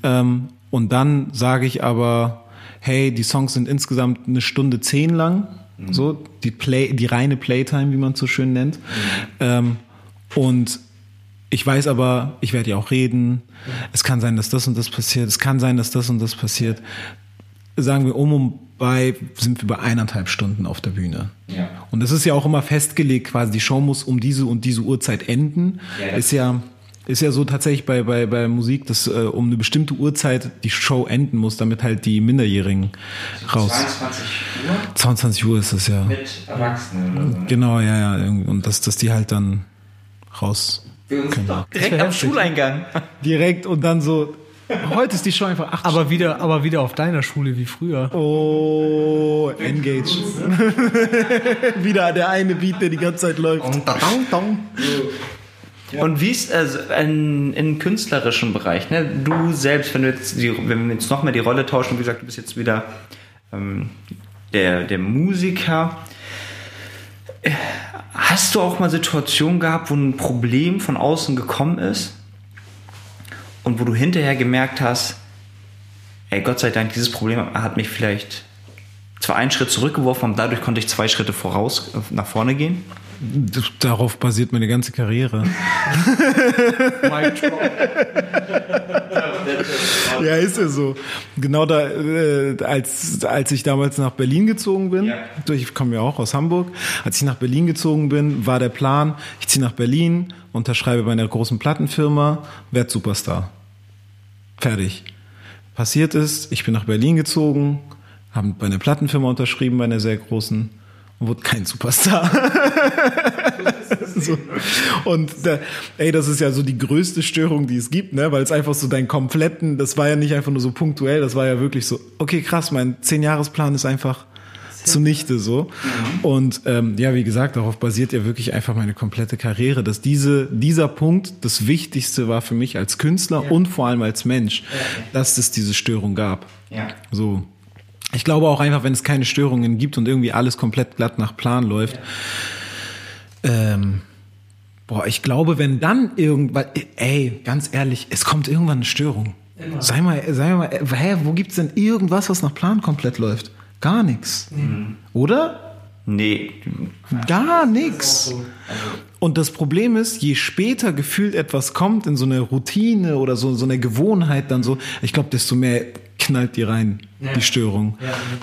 Ähm, und dann sage ich aber, hey, die Songs sind insgesamt eine Stunde zehn lang. So, die Play, die reine Playtime, wie man es so schön nennt. Ähm, und ich weiß aber, ich werde ja auch reden. Es kann sein, dass das und das passiert. Es kann sein, dass das und das passiert. Sagen wir um und bei sind wir bei eineinhalb Stunden auf der Bühne. Ja. Und das ist ja auch immer festgelegt, quasi die Show muss um diese und diese Uhrzeit enden. Ja, ist ja ist ja so tatsächlich bei bei bei Musik, dass äh, um eine bestimmte Uhrzeit die Show enden muss, damit halt die Minderjährigen raus. 22 Uhr 22 Uhr ist das ja. mit Erwachsenen oder so. Genau, ja, ja. Und dass, dass die halt dann raus. Direkt wär am heftig. Schuleingang. Direkt und dann so. Heute ist die Show einfach acht Aber wieder, aber wieder auf deiner Schule wie früher. Oh, Engage. Wieder der eine Beat, der die ganze Zeit läuft. Und wie ist also in, im künstlerischen Bereich, ne? Du selbst, wenn du jetzt die, wenn wir jetzt noch mehr die Rolle tauschen, wie gesagt, du bist jetzt wieder ähm, der, der Musiker. Hast du auch mal Situationen gehabt, wo ein Problem von außen gekommen ist und wo du hinterher gemerkt hast, ey, Gott sei Dank, dieses Problem hat mich vielleicht zwar einen Schritt zurückgeworfen, aber dadurch konnte ich zwei Schritte voraus äh, nach vorne gehen? Darauf basiert meine ganze Karriere. Ja, ist ja so. Genau da, äh, als, als ich damals nach Berlin gezogen bin, Ja. ich komme ja auch aus Hamburg, als ich nach Berlin gezogen bin, war der Plan, ich ziehe nach Berlin, unterschreibe bei einer großen Plattenfirma, werd Superstar. Fertig. Passiert ist, ich bin nach Berlin gezogen, habe bei einer Plattenfirma unterschrieben, bei einer sehr großen, und wurde kein Superstar. so. Und da, ey, das ist ja so die größte Störung, die es gibt, ne? Weil es einfach so deinen kompletten, das war ja nicht einfach nur so punktuell, das war ja wirklich so, okay, krass, mein Zehn-Jahres-Plan ist einfach zunichte so. Und ähm, ja, wie gesagt, darauf basiert ja wirklich einfach meine komplette Karriere, dass diese, dieser Punkt das Wichtigste war für mich als Künstler und vor allem als Mensch, dass es diese Störung gab. Ja. So. Ich glaube auch einfach, wenn es keine Störungen gibt und irgendwie alles komplett glatt nach Plan läuft. Ähm, boah, ich glaube, wenn dann irgendwann, ey, ganz ehrlich, es kommt irgendwann eine Störung. Sei mal, sei mal, hä, wo gibt's denn irgendwas, was nach Plan komplett läuft? Gar nichts. Oder? Nee, Gar nichts. Und das Problem ist, je später gefühlt etwas kommt in so eine Routine oder so, so eine Gewohnheit dann so, ich glaube, desto mehr knallt die rein, die Störung.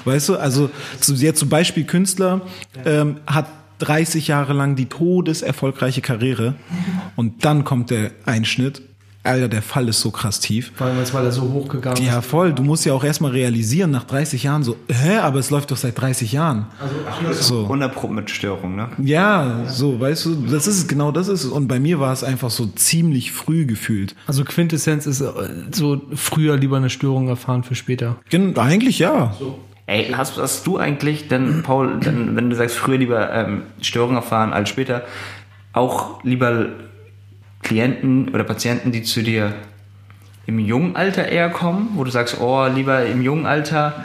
Weißt du, also so, jetzt zum Beispiel Künstler ähm, hat 30 Jahre lang die todeserfolgreiche Karriere und dann kommt der Einschnitt. Alter, der Fall ist so krass tief. Vor allem, weil er so hochgegangen Ja, ist. voll. Du musst ja auch erstmal realisieren, nach 30 Jahren so, hä, aber es läuft doch seit 30 Jahren. So. 100 Pro mit Störung, ne? Ja, so, weißt du, das ist es, genau das ist es. Und bei mir war es einfach so ziemlich früh gefühlt. Also Quintessenz ist äh, so früher lieber eine Störung erfahren für später. Gen eigentlich ja. Ey, hast, hast du eigentlich denn, Paul, denn, wenn du sagst, früher lieber ähm, Störungen erfahren als später, auch lieber Klienten oder Patienten, die zu dir im jungen Alter eher kommen, wo du sagst, oh, lieber im jungen Alter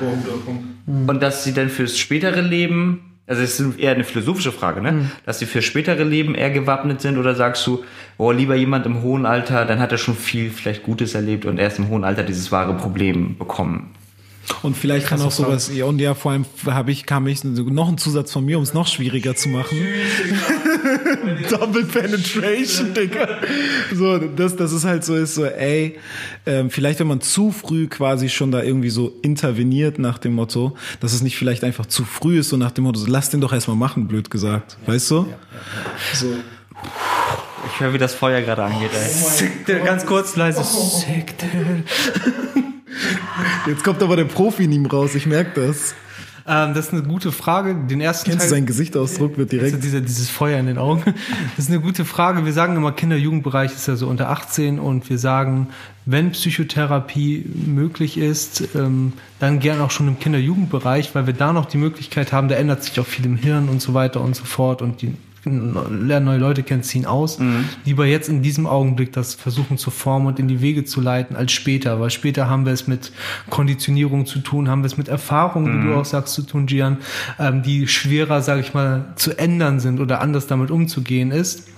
und dass sie dann fürs spätere Leben Also es ist eher eine philosophische Frage, ne? Dass sie für spätere Leben eher gewappnet sind oder sagst du, oh, lieber jemand im hohen Alter, dann hat er schon viel vielleicht Gutes erlebt und erst im hohen Alter dieses wahre Problem bekommen. Und vielleicht kann auch sowas, ja, und ja, vor allem habe ich, kam ich noch einen Zusatz von mir, um es noch schwieriger zu machen. Double Penetration, Digga. So, das, das ist halt so, ist so, ey, ähm, vielleicht wenn man zu früh quasi schon da irgendwie so interveniert nach dem Motto, dass es nicht vielleicht einfach zu früh ist, so nach dem Motto, so, lass den doch erstmal machen, blöd gesagt. Weißt du? So. Ich höre, wie das Feuer gerade angeht, ey. Sick, der, ganz kurz leise. Sick, der. Jetzt kommt aber der Profi in ihm raus, ich merke das. Ähm, das ist eine gute Frage. Den ersten Kennst du Teil, seinen Gesichtsausdruck wird Also direkt. dieser, dieses Feuer in den Augen. Das ist eine gute Frage. Wir sagen immer, Kinder-Jugendbereich ist ja so unter 18 und wir sagen, wenn Psychotherapie möglich ist, ähm, dann gern auch schon im Kinder-Jugendbereich, weil wir da noch die Möglichkeit haben, da ändert sich auch viel im Hirn und so weiter und so fort und die lernen neue Leute kennen, ziehen aus. Lieber jetzt in diesem Augenblick das versuchen zu formen und in die Wege zu leiten, als später, weil später haben wir es mit Konditionierung zu tun, haben wir es mit Erfahrungen, wie du auch sagst, zu tun, Gian, ähm, die schwerer, sage ich mal, zu ändern sind oder anders damit umzugehen ist.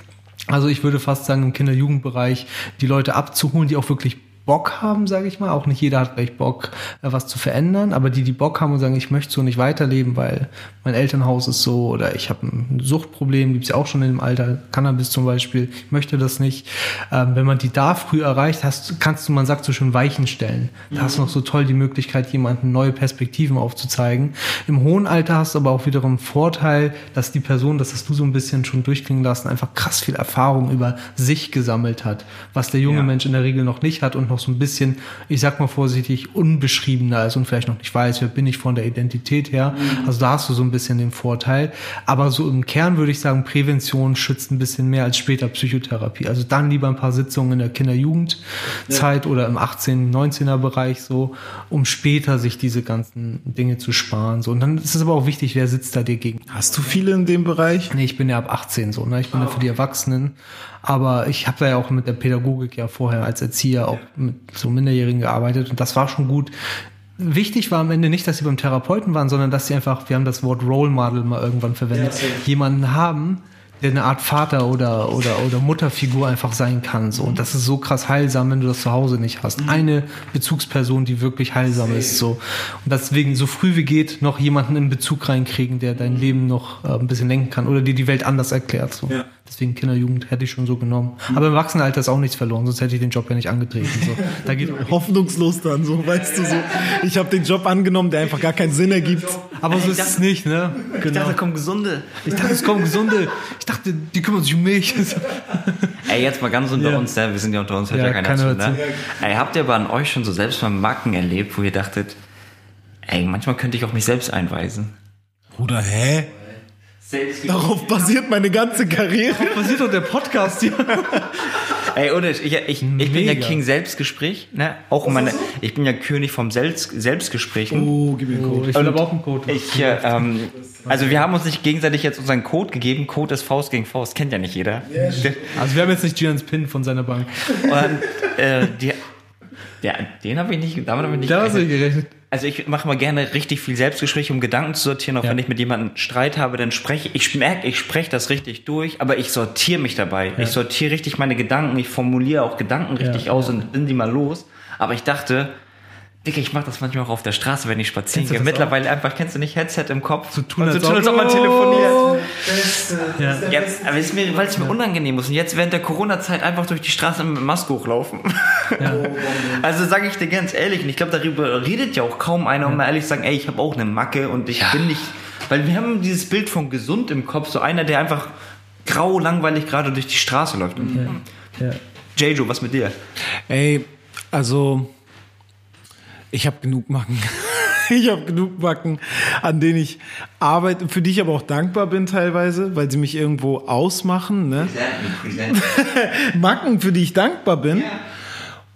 Also ich würde fast sagen, im Kinder-Jugendbereich die Leute abzuholen, die auch wirklich Bock haben, sage ich mal. Auch nicht jeder hat gleich Bock, äh, was zu verändern, aber die, die Bock haben und sagen, ich möchte so nicht weiterleben, weil mein Elternhaus ist so oder ich habe ein Suchtproblem, gibt's ja auch schon in dem Alter, Cannabis zum Beispiel, ich möchte das nicht. Ähm, wenn man die da früh erreicht, hast, kannst du, man sagt so schön, Weichen stellen. Da hast du noch so toll die Möglichkeit, jemanden neue Perspektiven aufzuzeigen. Im hohen Alter hast du aber auch wiederum Vorteil, dass die Person, das hast du so ein bisschen schon durchklingen lassen, einfach krass viel Erfahrung über sich gesammelt hat, was der junge Ja. Mensch in der Regel noch nicht hat und noch so ein bisschen, ich sag mal vorsichtig, unbeschriebener ist und vielleicht noch nicht weiß, wer bin ich von der Identität her. Also da hast du so ein bisschen den Vorteil. Aber so im Kern würde ich sagen, Prävention schützt ein bisschen mehr als später Psychotherapie. Also dann lieber ein paar Sitzungen in der Kinder-Jugendzeit oder im 18-, 19er Bereich so, um später sich diese ganzen Dinge zu sparen. So. Und dann ist es aber auch wichtig, wer sitzt da dir gegen. Hast du viele in dem Bereich? Nee, ich bin ja ab 18 so, ne? Ich bin ja für die Erwachsenen. Aber ich habe da ja auch mit der Pädagogik ja vorher als Erzieher auch mit so Minderjährigen gearbeitet und das war schon gut. Wichtig war am Ende nicht, dass sie beim Therapeuten waren, sondern dass sie einfach, wir haben das Wort Role Model mal irgendwann verwendet, jemanden haben, der eine Art Vater oder, oder, oder Mutterfigur einfach sein kann. So. Und das ist so krass heilsam, wenn du das zu Hause nicht hast. Eine Bezugsperson, die wirklich heilsam ist. So. Und deswegen so früh wie geht noch jemanden in Bezug reinkriegen, der dein Leben noch äh, ein bisschen lenken kann oder dir die Welt anders erklärt. So. Ja. Deswegen Kinderjugend hätte ich schon so genommen. Aber im Erwachsenenalter ist auch nichts verloren, sonst hätte ich den Job ja nicht angetreten. So. Da geht Hoffnungslos dann, so, weißt du, so. Ich habe den Job angenommen, der einfach gar keinen Sinn ergibt. aber so ist es nicht, ne? Ich dachte, da kommen Gesunde. Ich dachte, es kommen Gesunde. Ich dachte, die kümmern sich um mich. Ey, jetzt mal ganz unter Ja. uns, ne? wir sind ja unter uns, hört Ja, ja, keiner, keiner zu, ne? Ey, habt ihr aber an euch schon so selbst mal Macken erlebt, wo ihr dachtet, ey, manchmal könnte ich auch mich selbst einweisen? Bruder, hä? Selbst Darauf basiert meine ganze Karriere. Passiert doch der Podcast hier. Ey, ohne, ich, ich, ich bin ja. King Selbstgespräch, ne? Auch meine, ich bin ja König vom Selbst, Selbstgesprächen. Oh, gib mir einen Code. Ich will aber auch einen Code. Ich, äh, ähm, also wir haben uns nicht gegenseitig jetzt unseren Code gegeben. Code ist Faust gegen Faust, kennt ja nicht jeder. Also wir haben jetzt nicht Gians Pin von seiner Bank. Und äh, die, ja, den habe ich nicht, damit habe ich nicht Da gerechnet. gerechnet. Also ich mache mal gerne richtig viel Selbstgespräche, um Gedanken zu sortieren. Auch Ja. wenn ich mit jemandem Streit habe, dann spreche ich, merke, ich spreche das richtig durch, aber ich sortiere mich dabei. Ich sortiere richtig meine Gedanken, ich formuliere auch Gedanken richtig Ja, aus und bin die mal los. Aber ich dachte, Digga, ich mache das manchmal auch auf der Straße, wenn ich spazieren gehe. Mittlerweile einfach, kennst du nicht, Headset im Kopf? So tun, und so als tun, ob- als ob man telefoniert. Ja. Ja, aber es mir, weil es mir unangenehm ist. Und jetzt während der Corona-Zeit einfach durch die Straße mit Maske hochlaufen. Also sage ich dir ganz ehrlich, und ich glaube, darüber redet ja auch kaum einer, um mal ehrlich zu sagen, ey, ich habe auch eine Macke und ich bin nicht. Weil wir haben dieses Bild von gesund im Kopf, so einer, der einfach grau, langweilig gerade durch die Straße läuft. Ja. Jejo, was mit dir? Ey, also ich habe genug Macken. Ich habe genug Macken, an denen ich arbeite, für die ich aber auch dankbar bin teilweise, weil sie mich irgendwo ausmachen. Ne? Macken, für die ich dankbar bin.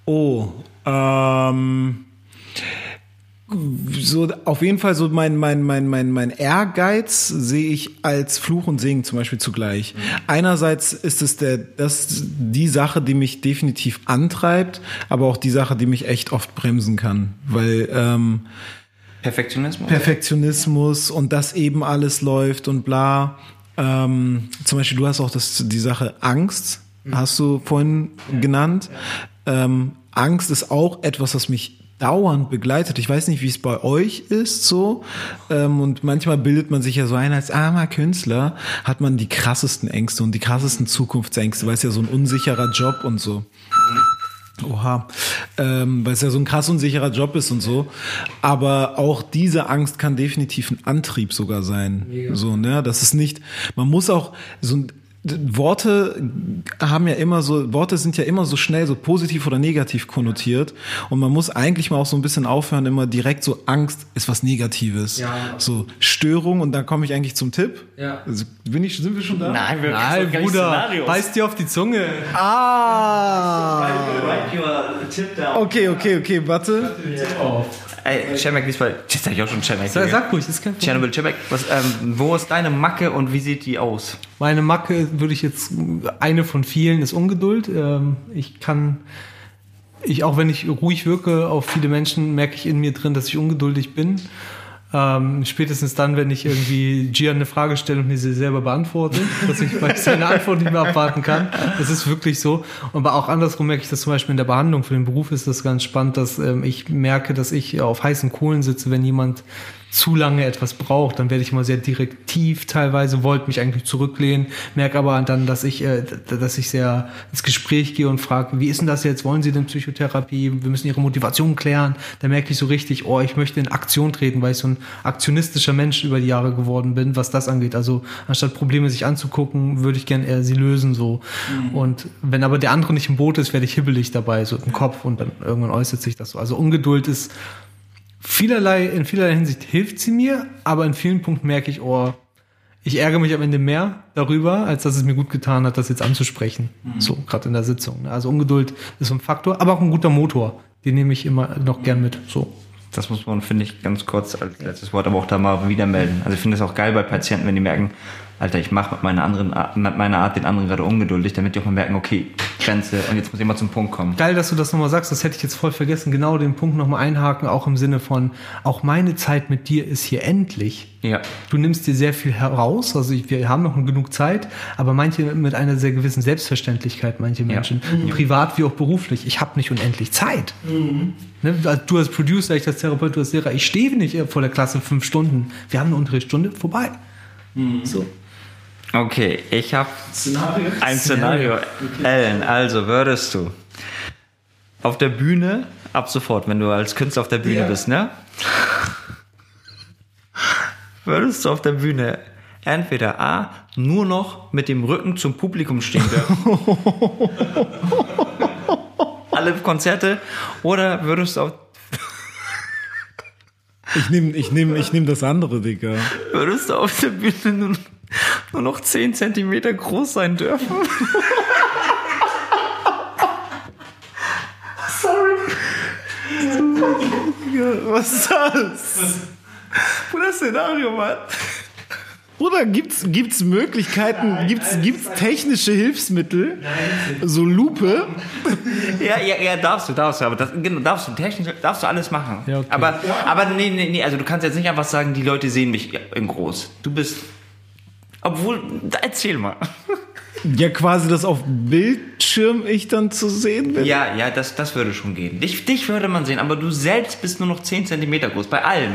Oh, ähm, so auf jeden Fall so mein mein mein mein mein Ehrgeiz sehe ich als Fluch und Segen zum Beispiel zugleich. Einerseits ist es der das die Sache, die mich definitiv antreibt, aber auch die Sache, die mich echt oft bremsen kann, weil ähm, Perfektionismus? Perfektionismus und dass eben alles läuft und bla. Ähm, zum Beispiel, du hast auch das, die Sache Angst, hast du vorhin genannt. Ähm, Angst ist auch etwas, was mich dauernd begleitet. Ich weiß nicht, wie es bei euch ist so. Ähm, und manchmal bildet man sich ja so ein, als armer Künstler hat man die krassesten Ängste und die krassesten Zukunftsängste, weil es ja so ein unsicherer Job und so. Oha, ähm, weil es ja so ein krass unsicherer Job ist und so. Aber auch diese Angst kann definitiv ein Antrieb sogar sein. So, ne? Das ist nicht, man muss auch so ein Worte haben ja immer so, Worte sind ja immer so schnell so positiv oder negativ konnotiert. Und man muss eigentlich mal auch so ein bisschen aufhören, immer direkt so Angst ist was Negatives. Ja. So Störung und dann komme ich eigentlich zum Tipp. Ja. Also, bin ich, sind wir schon da? Nein, wir Nein, Bruder, beiß dir auf die Zunge. Ah! Write your tip down. Okay, okay, okay, warte. Ey, Cemek, diesmal, jetzt sag ich auch schon Cemek. Sag, sag ruhig, ist kein Problem. Tschernobyl, Cemek, was, ähm, wo ist deine Macke und wie sieht die aus? Meine Macke würde ich jetzt, eine von vielen ist Ungeduld. Ähm, Ich kann, ich, auch wenn ich ruhig wirke auf viele Menschen, merke ich in mir drin, dass ich ungeduldig bin. Ähm, spätestens dann, wenn ich irgendwie Gian eine Frage stelle und mir sie selber beantworte, dass ich, weil ich seine Antwort nicht mehr abwarten kann. Das ist wirklich so. Aber auch andersrum merke ich das zum Beispiel in der Behandlung für den Beruf ist das ganz spannend, dass ähm, ich merke, dass ich auf heißen Kohlen sitze, wenn jemand zu lange etwas braucht, dann werde ich immer sehr direktiv teilweise, wollte mich eigentlich zurücklehnen, merke aber dann, dass ich, äh, dass ich sehr ins Gespräch gehe und frage, wie ist denn das jetzt? Wollen Sie denn Psychotherapie? Wir müssen Ihre Motivation klären. Da merke ich so richtig, oh, ich möchte in Aktion treten, weil ich so ein aktionistischer Mensch über die Jahre geworden bin, was das angeht. Also anstatt Probleme sich anzugucken, würde ich gern eher sie lösen so. Und wenn aber der andere nicht im Boot ist, werde ich hibbelig dabei, so im Kopf und dann irgendwann äußert sich das so. Also Ungeduld ist vielerlei, in vielerlei Hinsicht hilft sie mir, aber in vielen Punkten merke ich, oh, ich ärgere mich am Ende mehr darüber, als dass es mir gut getan hat, das jetzt anzusprechen. So, gerade in der Sitzung. Also Ungeduld ist ein Faktor, aber auch ein guter Motor. Den nehme ich immer noch gern mit. So. Das muss man, finde ich, ganz kurz als letztes Wort aber auch da mal wieder melden. Also ich finde es auch geil bei Patienten, wenn die merken, Alter, ich mache mit meiner anderen Art, mit meiner Art den anderen gerade ungeduldig, damit die auch mal merken, okay, Grenze und jetzt muss ich mal zum Punkt kommen. Geil, dass du das nochmal sagst, das hätte ich jetzt voll vergessen. Genau den Punkt nochmal einhaken, auch im Sinne von, auch meine Zeit mit dir ist hier endlich. Ja. Du nimmst dir sehr viel heraus, also ich, wir haben noch genug Zeit, aber manche mit einer sehr gewissen Selbstverständlichkeit, manche Menschen, privat wie auch beruflich. Ich habe nicht unendlich Zeit. Ne, also du als Producer, ich als Therapeut, du als Lehrer, ich stehe nicht vor der Klasse fünf Stunden. Wir haben eine Unterrichtsstunde, vorbei. So. Okay, ich habe ein Szenario. Ellen, also würdest du auf der Bühne, ab sofort, wenn du als Künstler auf der Bühne Ja. bist, ne? Würdest du auf der Bühne entweder A, nur noch mit dem Rücken zum Publikum stehen dürfen? Alle Konzerte? Oder würdest du auf, Ich nehme ich nehm, ich nehm das andere, Digga. würdest du auf der Bühne nur, nur noch 10 Zentimeter groß sein dürfen? Was ist das? Bruder, Szenario, Mann. Bruder, gibt's, gibt's Möglichkeiten, gibt's, gibt's technische Hilfsmittel? So Lupe? Ja, ja, ja, darfst du, darfst du, aber das, genau, darfst du, technisch, darfst du alles machen. Ja, okay. Aber, aber nee, nee, nee, also du kannst jetzt nicht einfach sagen, die Leute sehen mich in groß. Du bist, obwohl, da erzähl mal. Ja, quasi, dass auf Bildschirm ich dann zu sehen bin. Ja, ja, das, das würde schon gehen. Dich, dich würde man sehen, aber du selbst bist nur noch 10 Zentimeter groß, bei allem.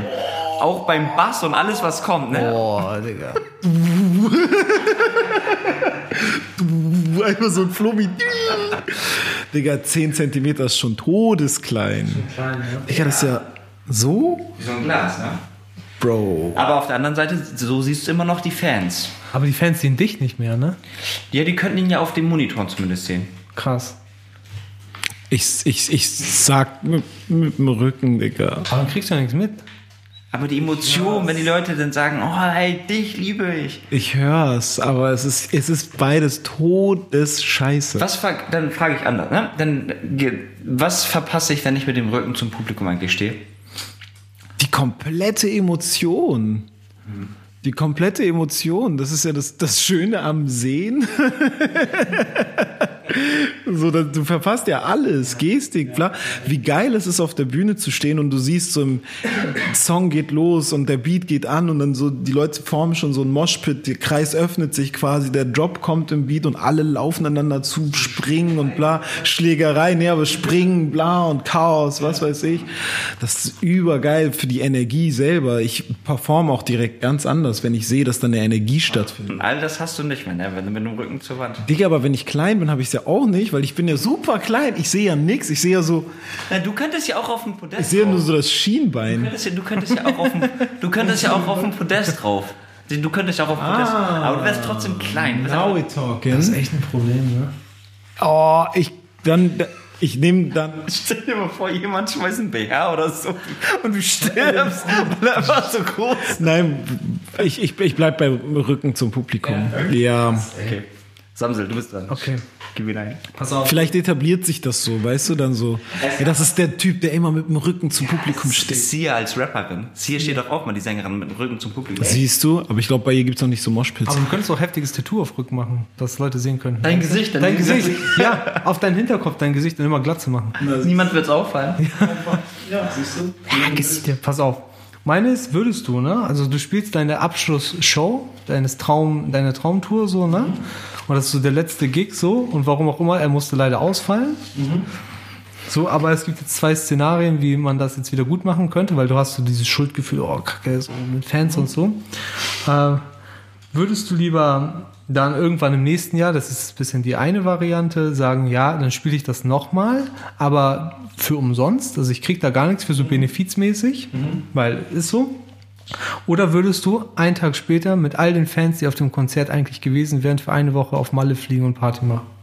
Auch beim Bass und alles, was kommt, ne? Boah, Digga. Einfach so ein Flummi. Digga, 10 Zentimeter ist schon todesklein. Digga, das ist ja so? Wie so ein Glas, ne? Bro. Aber auf der anderen Seite, so siehst du immer noch die Fans. Aber die Fans sehen dich nicht mehr, ne? Ja, die könnten ihn ja auf dem Monitor zumindest sehen. Krass. Ich, ich, ich sag mit, mit dem Rücken, Digga. Aber dann kriegst du ja nichts mit. Aber die Emotion, wenn die Leute dann sagen, oh, hey, dich liebe ich. Ich hör's, aber es ist, es ist beides Todesscheiße. Was dann frage ich anders, ne? Dann, was verpasse ich, wenn ich mit dem Rücken zum Publikum eigentlich stehe? Die komplette Emotion. Die komplette Emotion, das ist ja das, das Schöne am Sehen. So, du verpasst ja alles, Gestik, bla. Wie geil es ist, auf der Bühne zu stehen und du siehst so im Song geht los und der Beat geht an und dann so, die Leute formen schon so ein Moshpit, der Kreis öffnet sich quasi, der Drop kommt im Beat und alle laufen einander zu, springen und bla, Schlägerei, nee, aber springen, bla und Chaos, was weiß ich. Das ist übergeil für die Energie selber. Ich performe auch direkt ganz anders, wenn ich sehe, dass da eine Energie stattfindet. All das hast du nicht mehr, ne? wenn du mit dem Rücken zur Wand. Digga, aber wenn ich klein bin, habe ich es ja auch nicht, weil ich bin ja super klein. Ich sehe ja nix. Ich sehe ja so, Na, du könntest ja auch auf dem Podest ich sehe ja nur so das Du Schienbein. könntest ja, du könntest ja auch auf dem, du könntest ja auch auf dem Podest drauf. Du könntest ja auch auf dem Podest. Aber du wärst trotzdem klein. Du Now aber- we talking. Das ist echt ein Problem, ne? Oh, ich dann ich nehme dann Stell dir mal vor, jemand schmeißt einen BH oder so und du stirbst, weil er einfach so groß nein, ich, ich, ich bleib beim Rücken zum Publikum. Ja, Okay. Samsel, du bist dran. Okay. Gib ihn ein. Pass auf. vielleicht etabliert sich das so, weißt du, dann so. Ja, das ist der Typ, der immer mit dem Rücken zum Publikum steht. Sia als Rapperin. Sia steht doch auch mal, die Sängerin, mit dem Rücken zum Publikum. Siehst du, aber ich glaube, bei ihr gibt's noch nicht so Moshpits. Aber du könntest auch heftiges Tattoo auf Rücken machen, dass Leute sehen können. Dein Gesicht, dein Dein Gesicht. Gesicht. Ja, auf deinen Hinterkopf dein Gesicht und immer glatt zu machen. Niemand wird's auffallen. Ja, siehst du? Ja, Gesicht. Pass auf. Meines würdest du, ne? Also du spielst deine Abschlussshow, deines Traum, deine Traumtour so, ne? Und das ist so der letzte Gig so und warum auch immer, er musste leider ausfallen. So, aber es gibt jetzt zwei Szenarien, wie man das jetzt wieder gut machen könnte, weil du hast so dieses Schuldgefühl, oh Kacke, so mit Fans und so. Äh, würdest du lieber dann irgendwann im nächsten Jahr, das ist ein bisschen die eine Variante, sagen, ja, dann spiele ich das nochmal, aber für umsonst, also ich krieg da gar nichts für so benefizmäßig, weil ist so. Oder würdest du einen Tag später mit all den Fans, die auf dem Konzert eigentlich gewesen wären, für eine Woche auf Malle fliegen und Party machen?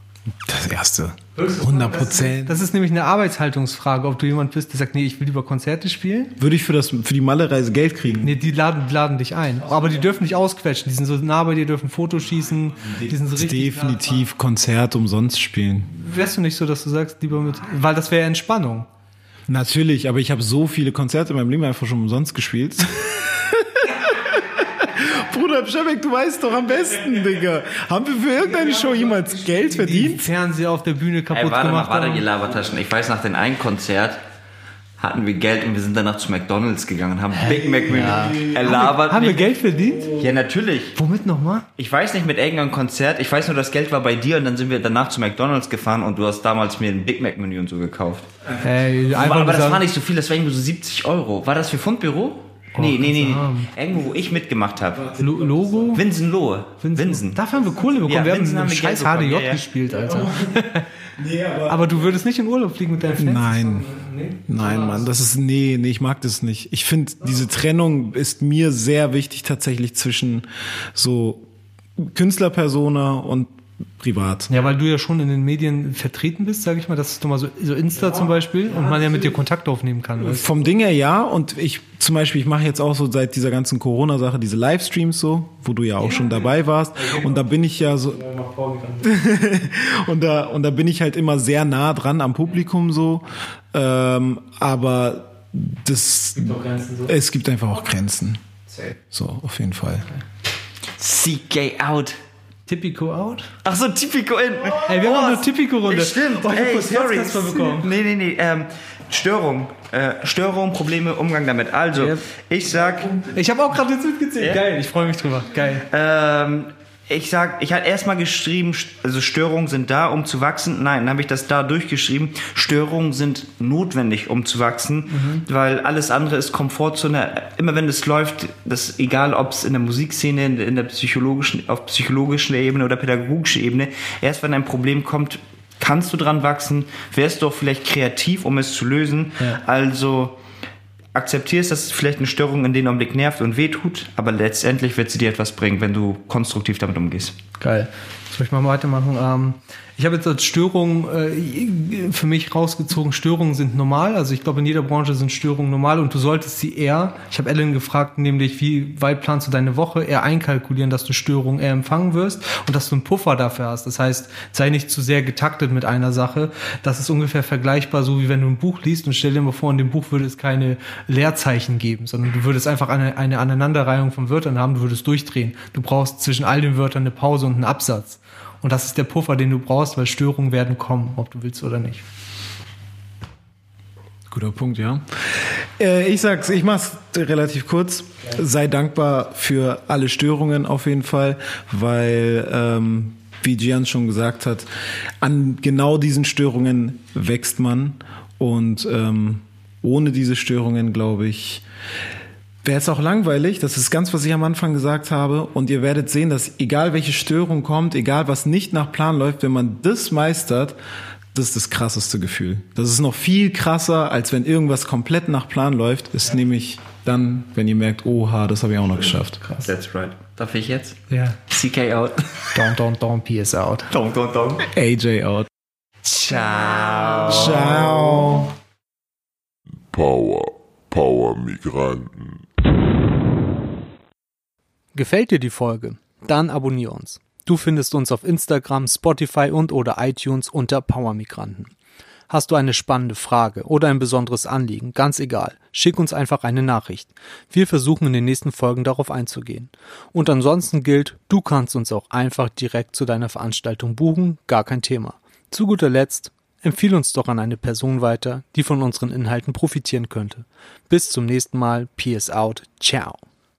Das erste. 100 Prozent. Das ist nämlich eine Arbeitshaltungsfrage, ob du jemand bist, der sagt, nee, ich will lieber Konzerte spielen. Würde ich für, das, für die Malle-Reise Geld kriegen? Nee, die laden, die laden dich ein. Aber die dürfen nicht ausquetschen. Die sind so nah bei dir, dürfen Fotos schießen. Die sind so richtig. Definitiv Konzert umsonst spielen. Wärst du nicht so, dass du sagst, lieber mit. Weil das wäre ja Entspannung. Natürlich, aber ich habe so viele Konzerte in meinem Leben einfach schon umsonst gespielt. Bruder Pschemek, du weißt doch am besten, Digga. Haben wir für irgendeine Show jemals Geld Die verdient? Fernseher auf der Bühne kaputt Ey, warte gemacht mal, warte, ihr Labertaschen. Ich weiß, nach dem einen Konzert hatten wir Geld und wir sind danach zu McDonalds gegangen und haben Big Mac Menü. Er labert Haben wir. Geld verdient? Ja, natürlich. Womit nochmal? Ich weiß nicht mit irgendeinem Konzert. Ich weiß nur, das Geld war bei dir und dann sind wir danach zu McDonalds gefahren und du hast damals mir ein Big Mac Menü und so gekauft. Ey, einfach Aber, aber das war nicht so viel, das war irgendwie so 70 Euro. War das für Fundbüro? Nee, nee, nee. arm. Irgendwo, wo ich mitgemacht habe. Lo Logo? Winsen Lohe. Winsen. Dafür haben wir Kohle bekommen. Ja, wir haben einen haben Geld scheiß bekommen, HDJ ja, ja. gespielt, Alter. aber, du würdest nicht in Urlaub fliegen mit deinen Fans? Nein. Nein, Mann, das ist, nee, nee, ich mag das nicht. Ich finde, diese Trennung ist mir sehr wichtig tatsächlich zwischen so Künstlerpersona und privat. Ja, weil du ja schon in den Medien vertreten bist, sage ich mal. Das ist doch mal so, so Insta zum Beispiel und man ja mit dir Kontakt aufnehmen kann. Weißt? Vom Ding her ja und ich zum Beispiel, ich mache jetzt auch so seit dieser ganzen Corona-Sache diese Livestreams so, wo du ja auch schon dabei warst und da bin ich ja so und da und da bin ich halt immer sehr nah dran am Publikum so, ähm, aber das es gibt einfach auch Grenzen. So auf jeden Fall. CK out. Tipico out? Ach so, Typico in. Ey, wir haben eine Typico-Runde. Stimmt. Oh, ich Ey, sorry. Bekommen. Nee, nee, nee. Ähm, Störung. Äh, Störung, Probleme, Umgang damit. Also, Yep. ich sag, Ich habe auch gerade jetzt mitgezählt. Ja. Geil, ich freue mich drüber. Geil. ähm, ich sag, ich hatte erstmal geschrieben, also Störungen sind da, um zu wachsen. Nein, dann habe ich das da durchgeschrieben. Störungen sind notwendig, um zu wachsen, weil alles andere ist Komfortzone. Immer wenn es läuft, das egal, ob es in der Musikszene, in, in der psychologischen, auf psychologischer Ebene oder pädagogischer Ebene, erst wenn ein Problem kommt, kannst du dran wachsen, wärst du auch vielleicht kreativ, um es zu lösen. Ja. Also akzeptierst, dass vielleicht eine Störung in dem Augenblick nervt und wehtut, aber letztendlich wird sie dir etwas bringen, wenn du konstruktiv damit umgehst. Geil. Soll ich mal weitermachen? Ähm, ich habe jetzt als Störung äh, für mich rausgezogen, Störungen sind normal. Also ich glaube, in jeder Branche sind Störungen normal und du solltest sie eher, ich habe Ellen gefragt, nämlich wie weit planst du deine Woche, eher einkalkulieren, dass du Störungen eher empfangen wirst und dass du einen Puffer dafür hast. Das heißt, sei nicht zu sehr getaktet mit einer Sache. Das ist ungefähr vergleichbar, so wie wenn du ein Buch liest und stell dir mal vor, in dem Buch würde es keine Leerzeichen geben, sondern du würdest einfach eine, eine Aneinanderreihung von Wörtern haben, du würdest durchdrehen. Du brauchst zwischen all den Wörtern eine Pause und einen Absatz. Und das ist der Puffer, den du brauchst, weil Störungen werden kommen, ob du willst oder nicht. Guter Punkt, ja. Äh, ich sag's, ich mach's relativ kurz. Sei dankbar für alle Störungen auf jeden Fall, weil, ähm, wie Gian schon gesagt hat, an genau diesen Störungen wächst man. Und ähm, ohne diese Störungen, glaube ich, wäre es auch langweilig. Das ist ganz, was ich am Anfang gesagt habe. Und ihr werdet sehen, dass egal welche Störung kommt, egal was nicht nach Plan läuft, wenn man das meistert, das ist das krasseste Gefühl. Das ist noch viel krasser, als wenn irgendwas komplett nach Plan läuft. Ist nämlich dann, wenn ihr merkt, oha, das habe ich auch noch geschafft. Krass. That's right. Darf ich jetzt? Ja. CK out. Don, don, don, PS out. Dong, dong, dong. AJ out. Ciao. Ciao. Power, Power Migranten. Gefällt dir die Folge? Dann abonnier uns. Du findest uns auf Instagram, Spotify und oder iTunes unter Power Migranten. Hast du eine spannende Frage oder ein besonderes Anliegen, ganz egal, schick uns einfach eine Nachricht. Wir versuchen in den nächsten Folgen darauf einzugehen. Und ansonsten gilt, du kannst uns auch einfach direkt zu deiner Veranstaltung buchen, gar kein Thema. Zu guter Letzt, empfehle uns doch an eine Person weiter, die von unseren Inhalten profitieren könnte. Bis zum nächsten Mal, Peace out, ciao.